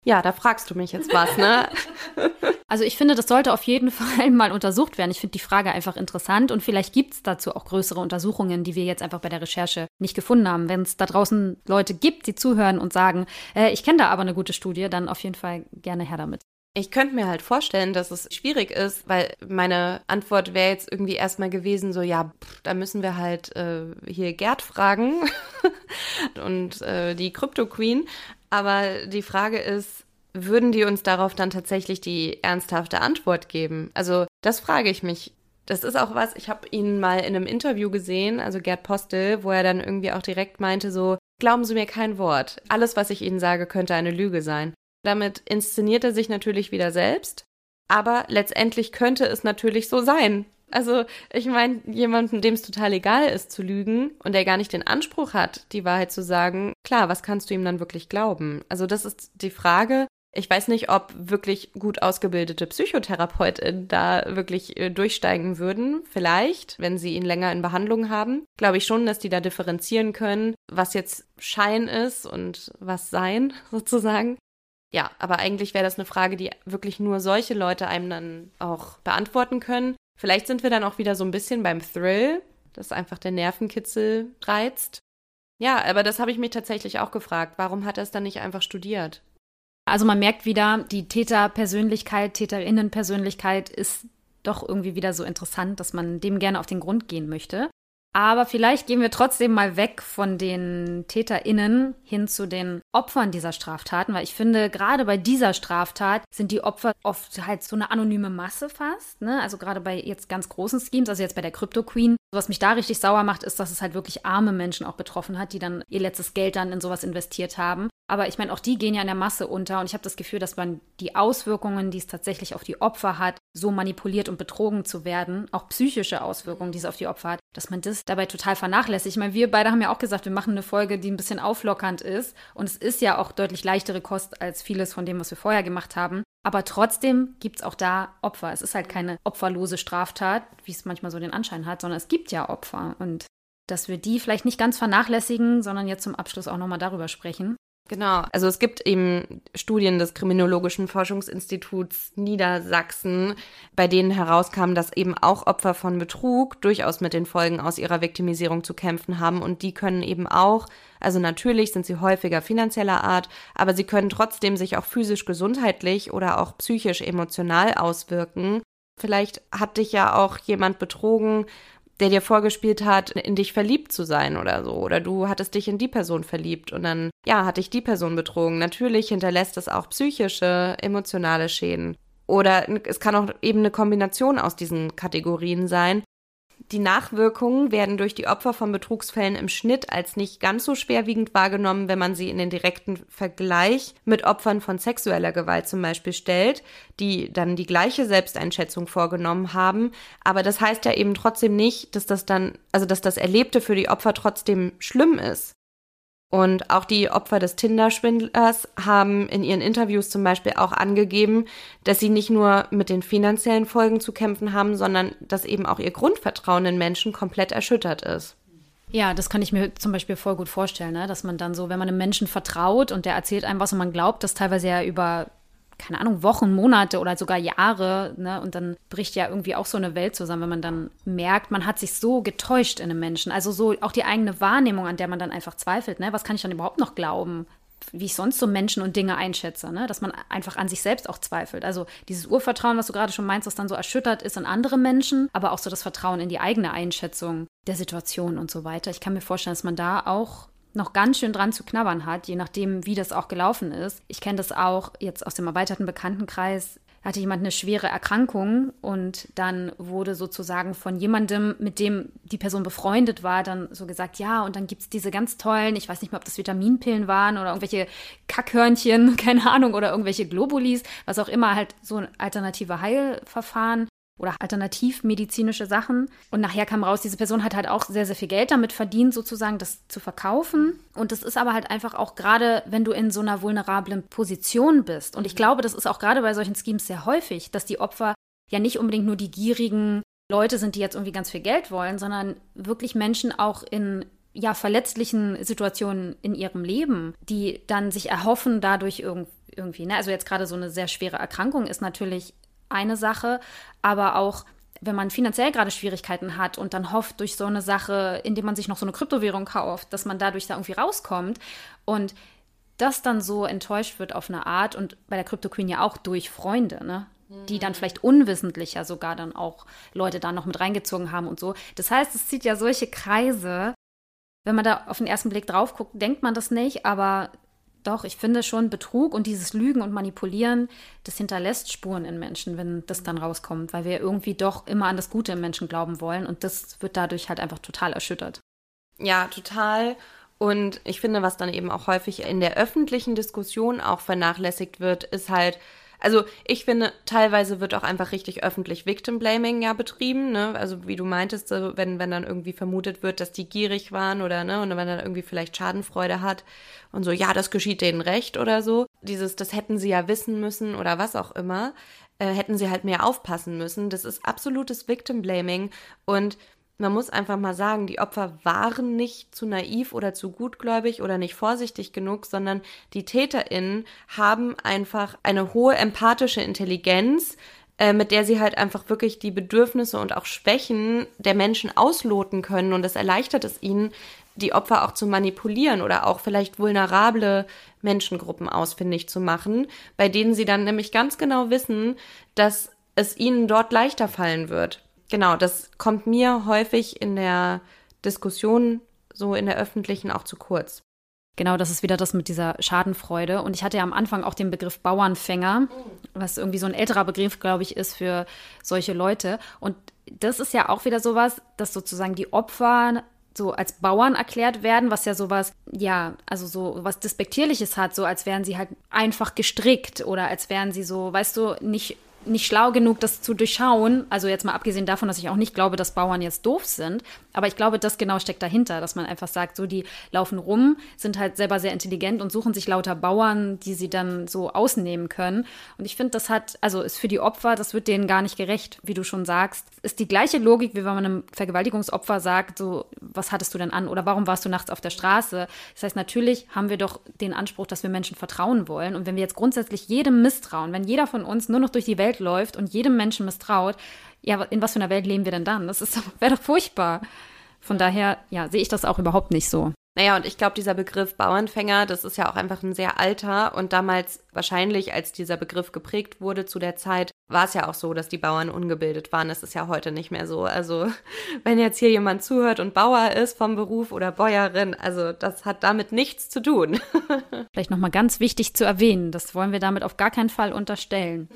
Ja, da fragst du mich jetzt was, ne? *laughs* also ich finde, das sollte auf jeden Fall mal untersucht werden. Ich finde die Frage einfach interessant und vielleicht gibt es dazu auch größere Untersuchungen, die wir jetzt einfach bei der Recherche nicht gefunden haben. Wenn es da draußen Leute gibt, die zuhören und sagen, äh, ich kenne da aber eine gute Studie, dann auf jeden Fall gerne her damit. Ich könnte mir halt vorstellen, dass es schwierig ist, weil meine Antwort wäre jetzt irgendwie erstmal gewesen, so ja, pff, da müssen wir halt äh, hier Gerd fragen *laughs* und äh, die Crypto Queen. Aber die Frage ist, würden die uns darauf dann tatsächlich die ernsthafte Antwort geben? Also das frage ich mich. Das ist auch was, ich habe ihn mal in einem Interview gesehen, also Gerd Postel, wo er dann irgendwie auch direkt meinte, so, glauben Sie mir kein Wort. Alles, was ich Ihnen sage, könnte eine Lüge sein. Damit inszeniert er sich natürlich wieder selbst, aber letztendlich könnte es natürlich so sein. Also, ich meine, jemanden, dem es total egal ist zu lügen und der gar nicht den Anspruch hat, die Wahrheit zu sagen, klar, was kannst du ihm dann wirklich glauben? Also, das ist die Frage. Ich weiß nicht, ob wirklich gut ausgebildete PsychotherapeutInnen da wirklich äh, durchsteigen würden. Vielleicht, wenn sie ihn länger in Behandlung haben. Glaube ich schon, dass die da differenzieren können, was jetzt Schein ist und was Sein *laughs* sozusagen. Ja, aber eigentlich wäre das eine Frage, die wirklich nur solche Leute einem dann auch beantworten können. Vielleicht sind wir dann auch wieder so ein bisschen beim Thrill, dass einfach der Nervenkitzel reizt. Ja, aber das habe ich mich tatsächlich auch gefragt. Warum hat er es dann nicht einfach studiert? Also man merkt wieder, die Täterpersönlichkeit, Täterinnenpersönlichkeit ist doch irgendwie wieder so interessant, dass man dem gerne auf den Grund gehen möchte. Aber vielleicht gehen wir trotzdem mal weg von den TäterInnen hin zu den Opfern dieser Straftaten, weil ich finde, gerade bei dieser Straftat sind die Opfer oft halt so eine anonyme Masse fast. Ne? Also gerade bei jetzt ganz großen Schemes, also jetzt bei der Crypto Queen. Was mich da richtig sauer macht, ist, dass es halt wirklich arme Menschen auch betroffen hat, die dann ihr letztes Geld dann in sowas investiert haben. Aber ich meine, auch die gehen ja in der Masse unter und ich habe das Gefühl, dass man die Auswirkungen, die es tatsächlich auf die Opfer hat, so manipuliert und betrogen zu werden, auch psychische Auswirkungen, die es auf die Opfer hat, dass man das dabei total vernachlässigt. Ich meine, wir beide haben ja auch gesagt, wir machen eine Folge, die ein bisschen auflockernd ist und es ist ja auch deutlich leichtere Kost als vieles von dem, was wir vorher gemacht haben. Aber trotzdem gibt es auch da Opfer. Es ist halt keine opferlose Straftat, wie es manchmal so den Anschein hat, sondern es gibt ja Opfer und dass wir die vielleicht nicht ganz vernachlässigen, sondern jetzt zum Abschluss auch nochmal darüber sprechen. Genau, also es gibt eben Studien des Kriminologischen Forschungsinstituts Niedersachsen, bei denen herauskam, dass eben auch Opfer von Betrug durchaus mit den Folgen aus ihrer Viktimisierung zu kämpfen haben und die können eben auch, also natürlich sind sie häufiger finanzieller Art, aber sie können trotzdem sich auch physisch gesundheitlich oder auch psychisch emotional auswirken. Vielleicht hat dich ja auch jemand betrogen, der dir vorgespielt hat, in dich verliebt zu sein oder so. Oder du hattest dich in die Person verliebt und dann, ja, hat dich die Person betrogen. Natürlich hinterlässt es auch psychische, emotionale Schäden. Oder es kann auch eben eine Kombination aus diesen Kategorien sein. Die Nachwirkungen werden durch die Opfer von Betrugsfällen im Schnitt als nicht ganz so schwerwiegend wahrgenommen, wenn man sie in den direkten Vergleich mit Opfern von sexueller Gewalt zum Beispiel stellt, die dann die gleiche Selbsteinschätzung vorgenommen haben. Aber das heißt ja eben trotzdem nicht, dass das dann, also dass das Erlebte für die Opfer trotzdem schlimm ist. Und auch die Opfer des Tinder-Schwindlers haben in ihren Interviews zum Beispiel auch angegeben, dass sie nicht nur mit den finanziellen Folgen zu kämpfen haben, sondern dass eben auch ihr Grundvertrauen in Menschen komplett erschüttert ist. Ja, das kann ich mir zum Beispiel voll gut vorstellen, ne? dass man dann so, wenn man einem Menschen vertraut und der erzählt einem was und man glaubt, das teilweise ja über keine Ahnung, Wochen, Monate oder sogar Jahre. Ne? Und dann bricht ja irgendwie auch so eine Welt zusammen, wenn man dann merkt, man hat sich so getäuscht in einem Menschen. Also so auch die eigene Wahrnehmung, an der man dann einfach zweifelt. Ne? Was kann ich dann überhaupt noch glauben? wie ich sonst so Menschen und Dinge einschätze, ne? dass man einfach an sich selbst auch zweifelt. Also dieses Urvertrauen, was du gerade schon meinst, was dann so erschüttert ist in andere Menschen, aber auch so das Vertrauen in die eigene Einschätzung der Situation und so weiter. Ich kann mir vorstellen, dass man da auch noch ganz schön dran zu knabbern hat, je nachdem, wie das auch gelaufen ist. Ich kenne das auch jetzt aus dem erweiterten Bekanntenkreis. Hatte jemand eine schwere Erkrankung und dann wurde sozusagen von jemandem, mit dem die Person befreundet war, dann so gesagt, ja, und dann gibt es diese ganz tollen, ich weiß nicht mehr, ob das Vitaminpillen waren oder irgendwelche Kackhörnchen, *laughs* keine Ahnung, oder irgendwelche Globulis, was auch immer, halt so ein alternative Heilverfahren oder alternativmedizinische Sachen. Und nachher kam raus, diese Person hat halt auch sehr, sehr viel Geld damit verdient, sozusagen das zu verkaufen. Und das ist aber halt einfach auch gerade, wenn du in so einer vulnerablen Position bist. Und ich glaube, das ist auch gerade bei solchen Schemes sehr häufig, dass die Opfer ja nicht unbedingt nur die gierigen Leute sind, die jetzt irgendwie ganz viel Geld wollen, sondern wirklich Menschen auch in ja, verletzlichen Situationen in ihrem Leben, die dann sich erhoffen, dadurch irgendwie, ne? also jetzt gerade so eine sehr schwere Erkrankung ist natürlich eine Sache, aber auch wenn man finanziell gerade Schwierigkeiten hat und dann hofft durch so eine Sache, indem man sich noch so eine Kryptowährung kauft, dass man dadurch da irgendwie rauskommt und das dann so enttäuscht wird auf eine Art und bei der Crypto Queen ja auch durch Freunde, ne? Die dann vielleicht unwissentlicher sogar dann auch Leute da noch mit reingezogen haben und so. Das heißt, es zieht ja solche Kreise. Wenn man da auf den ersten Blick drauf guckt, denkt man das nicht, aber doch, ich finde schon, Betrug und dieses Lügen und Manipulieren, das hinterlässt Spuren in Menschen, wenn das dann rauskommt, weil wir irgendwie doch immer an das Gute im Menschen glauben wollen und das wird dadurch halt einfach total erschüttert. Ja, total. Und ich finde, was dann eben auch häufig in der öffentlichen Diskussion auch vernachlässigt wird, ist halt, also ich finde, teilweise wird auch einfach richtig öffentlich Victim Blaming ja betrieben, ne? Also wie du meintest, wenn, wenn dann irgendwie vermutet wird, dass die gierig waren oder ne, und wenn dann irgendwie vielleicht Schadenfreude hat und so, ja, das geschieht denen recht oder so. Dieses, das hätten sie ja wissen müssen oder was auch immer, äh, hätten sie halt mehr aufpassen müssen. Das ist absolutes Victim Blaming und man muss einfach mal sagen, die Opfer waren nicht zu naiv oder zu gutgläubig oder nicht vorsichtig genug, sondern die TäterInnen haben einfach eine hohe empathische Intelligenz, äh, mit der sie halt einfach wirklich die Bedürfnisse und auch Schwächen der Menschen ausloten können. Und das erleichtert es ihnen, die Opfer auch zu manipulieren oder auch vielleicht vulnerable Menschengruppen ausfindig zu machen, bei denen sie dann nämlich ganz genau wissen, dass es ihnen dort leichter fallen wird genau, das kommt mir häufig in der Diskussion, so in der öffentlichen, auch zu kurz. Genau, das ist wieder das mit dieser Schadenfreude. Und ich hatte ja am Anfang auch den Begriff Bauernfänger, was irgendwie so ein älterer Begriff, glaube ich, ist für solche Leute. Und das ist ja auch wieder sowas, dass sozusagen die Opfer so als Bauern erklärt werden, was ja sowas, ja, also so was Despektierliches hat, so als wären sie halt einfach gestrickt oder als wären sie so, weißt du, nicht nicht schlau genug, das zu durchschauen. Also jetzt mal abgesehen davon, dass ich auch nicht glaube, dass Bauern jetzt doof sind. Aber ich glaube, das genau steckt dahinter, dass man einfach sagt, so die laufen rum, sind halt selber sehr intelligent und suchen sich lauter Bauern, die sie dann so ausnehmen können. Und ich finde, das hat, also ist für die Opfer, das wird denen gar nicht gerecht, wie du schon sagst. Ist die gleiche Logik, wie wenn man einem Vergewaltigungsopfer sagt, so, was hattest du denn an oder warum warst du nachts auf der Straße? Das heißt, natürlich haben wir doch den Anspruch, dass wir Menschen vertrauen wollen. Und wenn wir jetzt grundsätzlich jedem misstrauen, wenn jeder von uns nur noch durch die Welt läuft und jedem Menschen misstraut, ja, in was für einer Welt leben wir denn dann? Das wäre doch furchtbar. Von daher, ja, sehe ich das auch überhaupt nicht so. Naja, und ich glaube, dieser Begriff Bauernfänger, das ist ja auch einfach ein sehr alter und damals wahrscheinlich, als dieser Begriff geprägt wurde zu der Zeit, war es ja auch so, dass die Bauern ungebildet waren. Das ist ja heute nicht mehr so. Also, *laughs* wenn jetzt hier jemand zuhört und Bauer ist vom Beruf oder Bäuerin, also das hat damit nichts zu tun. *laughs* Vielleicht nochmal ganz wichtig zu erwähnen, das wollen wir damit auf gar keinen Fall unterstellen.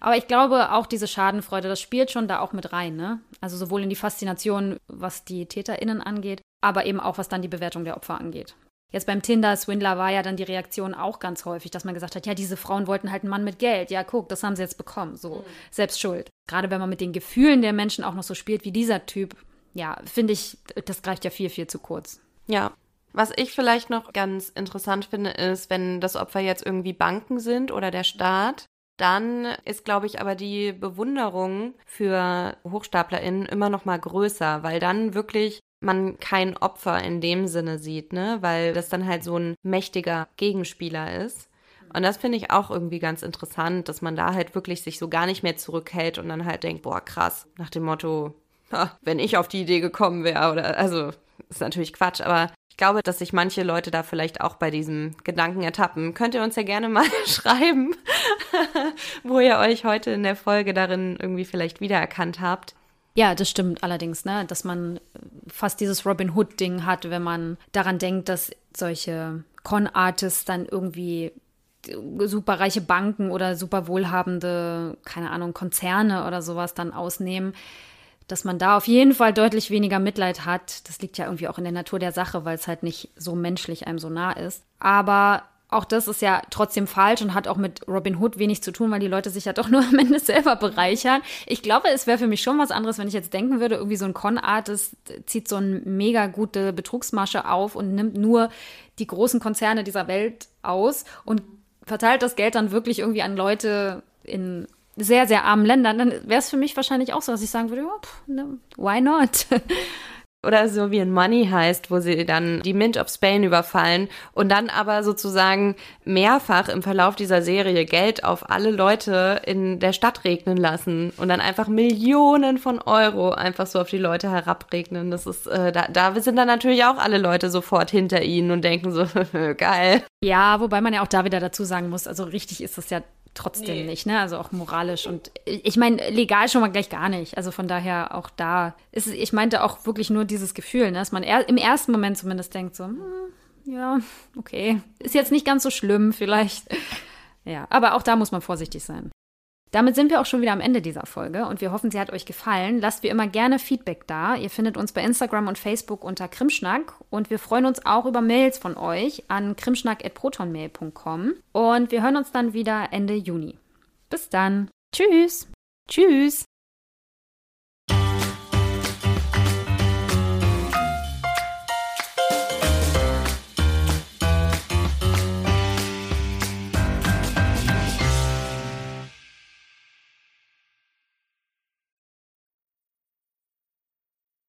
Aber ich glaube, auch diese Schadenfreude, das spielt schon da auch mit rein, ne? Also sowohl in die Faszination, was die TäterInnen angeht, aber eben auch was dann die Bewertung der Opfer angeht. Jetzt beim Tinder-Swindler war ja dann die Reaktion auch ganz häufig, dass man gesagt hat, ja, diese Frauen wollten halt einen Mann mit Geld. Ja, guck, das haben sie jetzt bekommen. So, mhm. selbst schuld. Gerade wenn man mit den Gefühlen der Menschen auch noch so spielt wie dieser Typ, ja, finde ich, das greift ja viel, viel zu kurz. Ja. Was ich vielleicht noch ganz interessant finde, ist, wenn das Opfer jetzt irgendwie Banken sind oder der Staat, dann ist, glaube ich, aber die Bewunderung für HochstaplerInnen immer noch mal größer, weil dann wirklich man kein Opfer in dem Sinne sieht, ne? Weil das dann halt so ein mächtiger Gegenspieler ist. Und das finde ich auch irgendwie ganz interessant, dass man da halt wirklich sich so gar nicht mehr zurückhält und dann halt denkt, boah, krass, nach dem Motto, *laughs* wenn ich auf die Idee gekommen wäre oder, also, ist natürlich Quatsch, aber ich glaube, dass sich manche Leute da vielleicht auch bei diesem Gedanken ertappen. Könnt ihr uns ja gerne mal *laughs* schreiben, *laughs* wo ihr euch heute in der Folge darin irgendwie vielleicht wiedererkannt habt. Ja, das stimmt allerdings, ne? dass man fast dieses Robin Hood-Ding hat, wenn man daran denkt, dass solche Con-Artists dann irgendwie superreiche Banken oder super wohlhabende, keine Ahnung, Konzerne oder sowas dann ausnehmen, dass man da auf jeden Fall deutlich weniger Mitleid hat. Das liegt ja irgendwie auch in der Natur der Sache, weil es halt nicht so menschlich einem so nah ist. Aber auch das ist ja trotzdem falsch und hat auch mit Robin Hood wenig zu tun, weil die Leute sich ja doch nur am Ende selber bereichern. Ich glaube, es wäre für mich schon was anderes, wenn ich jetzt denken würde, irgendwie so ein Con-Artist zieht so eine mega gute Betrugsmasche auf und nimmt nur die großen Konzerne dieser Welt aus und verteilt das Geld dann wirklich irgendwie an Leute in sehr, sehr armen Ländern. Dann wäre es für mich wahrscheinlich auch so, dass ich sagen würde, ja, pff, ne, why not? *laughs* Oder so wie in Money heißt, wo sie dann die Mint of Spain überfallen und dann aber sozusagen mehrfach im Verlauf dieser Serie Geld auf alle Leute in der Stadt regnen lassen und dann einfach Millionen von Euro einfach so auf die Leute herabregnen. Das ist, äh, da, da sind dann natürlich auch alle Leute sofort hinter ihnen und denken so, *laughs* geil. Ja, wobei man ja auch da wieder dazu sagen muss, also richtig ist das ja trotzdem nee. nicht, ne? Also auch moralisch und ich meine, legal schon mal gleich gar nicht. Also von daher auch da ist es, ich meinte auch wirklich nur dieses Gefühl, ne? dass man er, im ersten Moment zumindest denkt so, hm, ja, okay, ist jetzt nicht ganz so schlimm vielleicht. Ja, aber auch da muss man vorsichtig sein. Damit sind wir auch schon wieder am Ende dieser Folge und wir hoffen, sie hat euch gefallen. Lasst wie immer gerne Feedback da. Ihr findet uns bei Instagram und Facebook unter Krimschnack und wir freuen uns auch über Mails von euch an krimschnack.protonmail.com und wir hören uns dann wieder Ende Juni. Bis dann. Tschüss. Tschüss.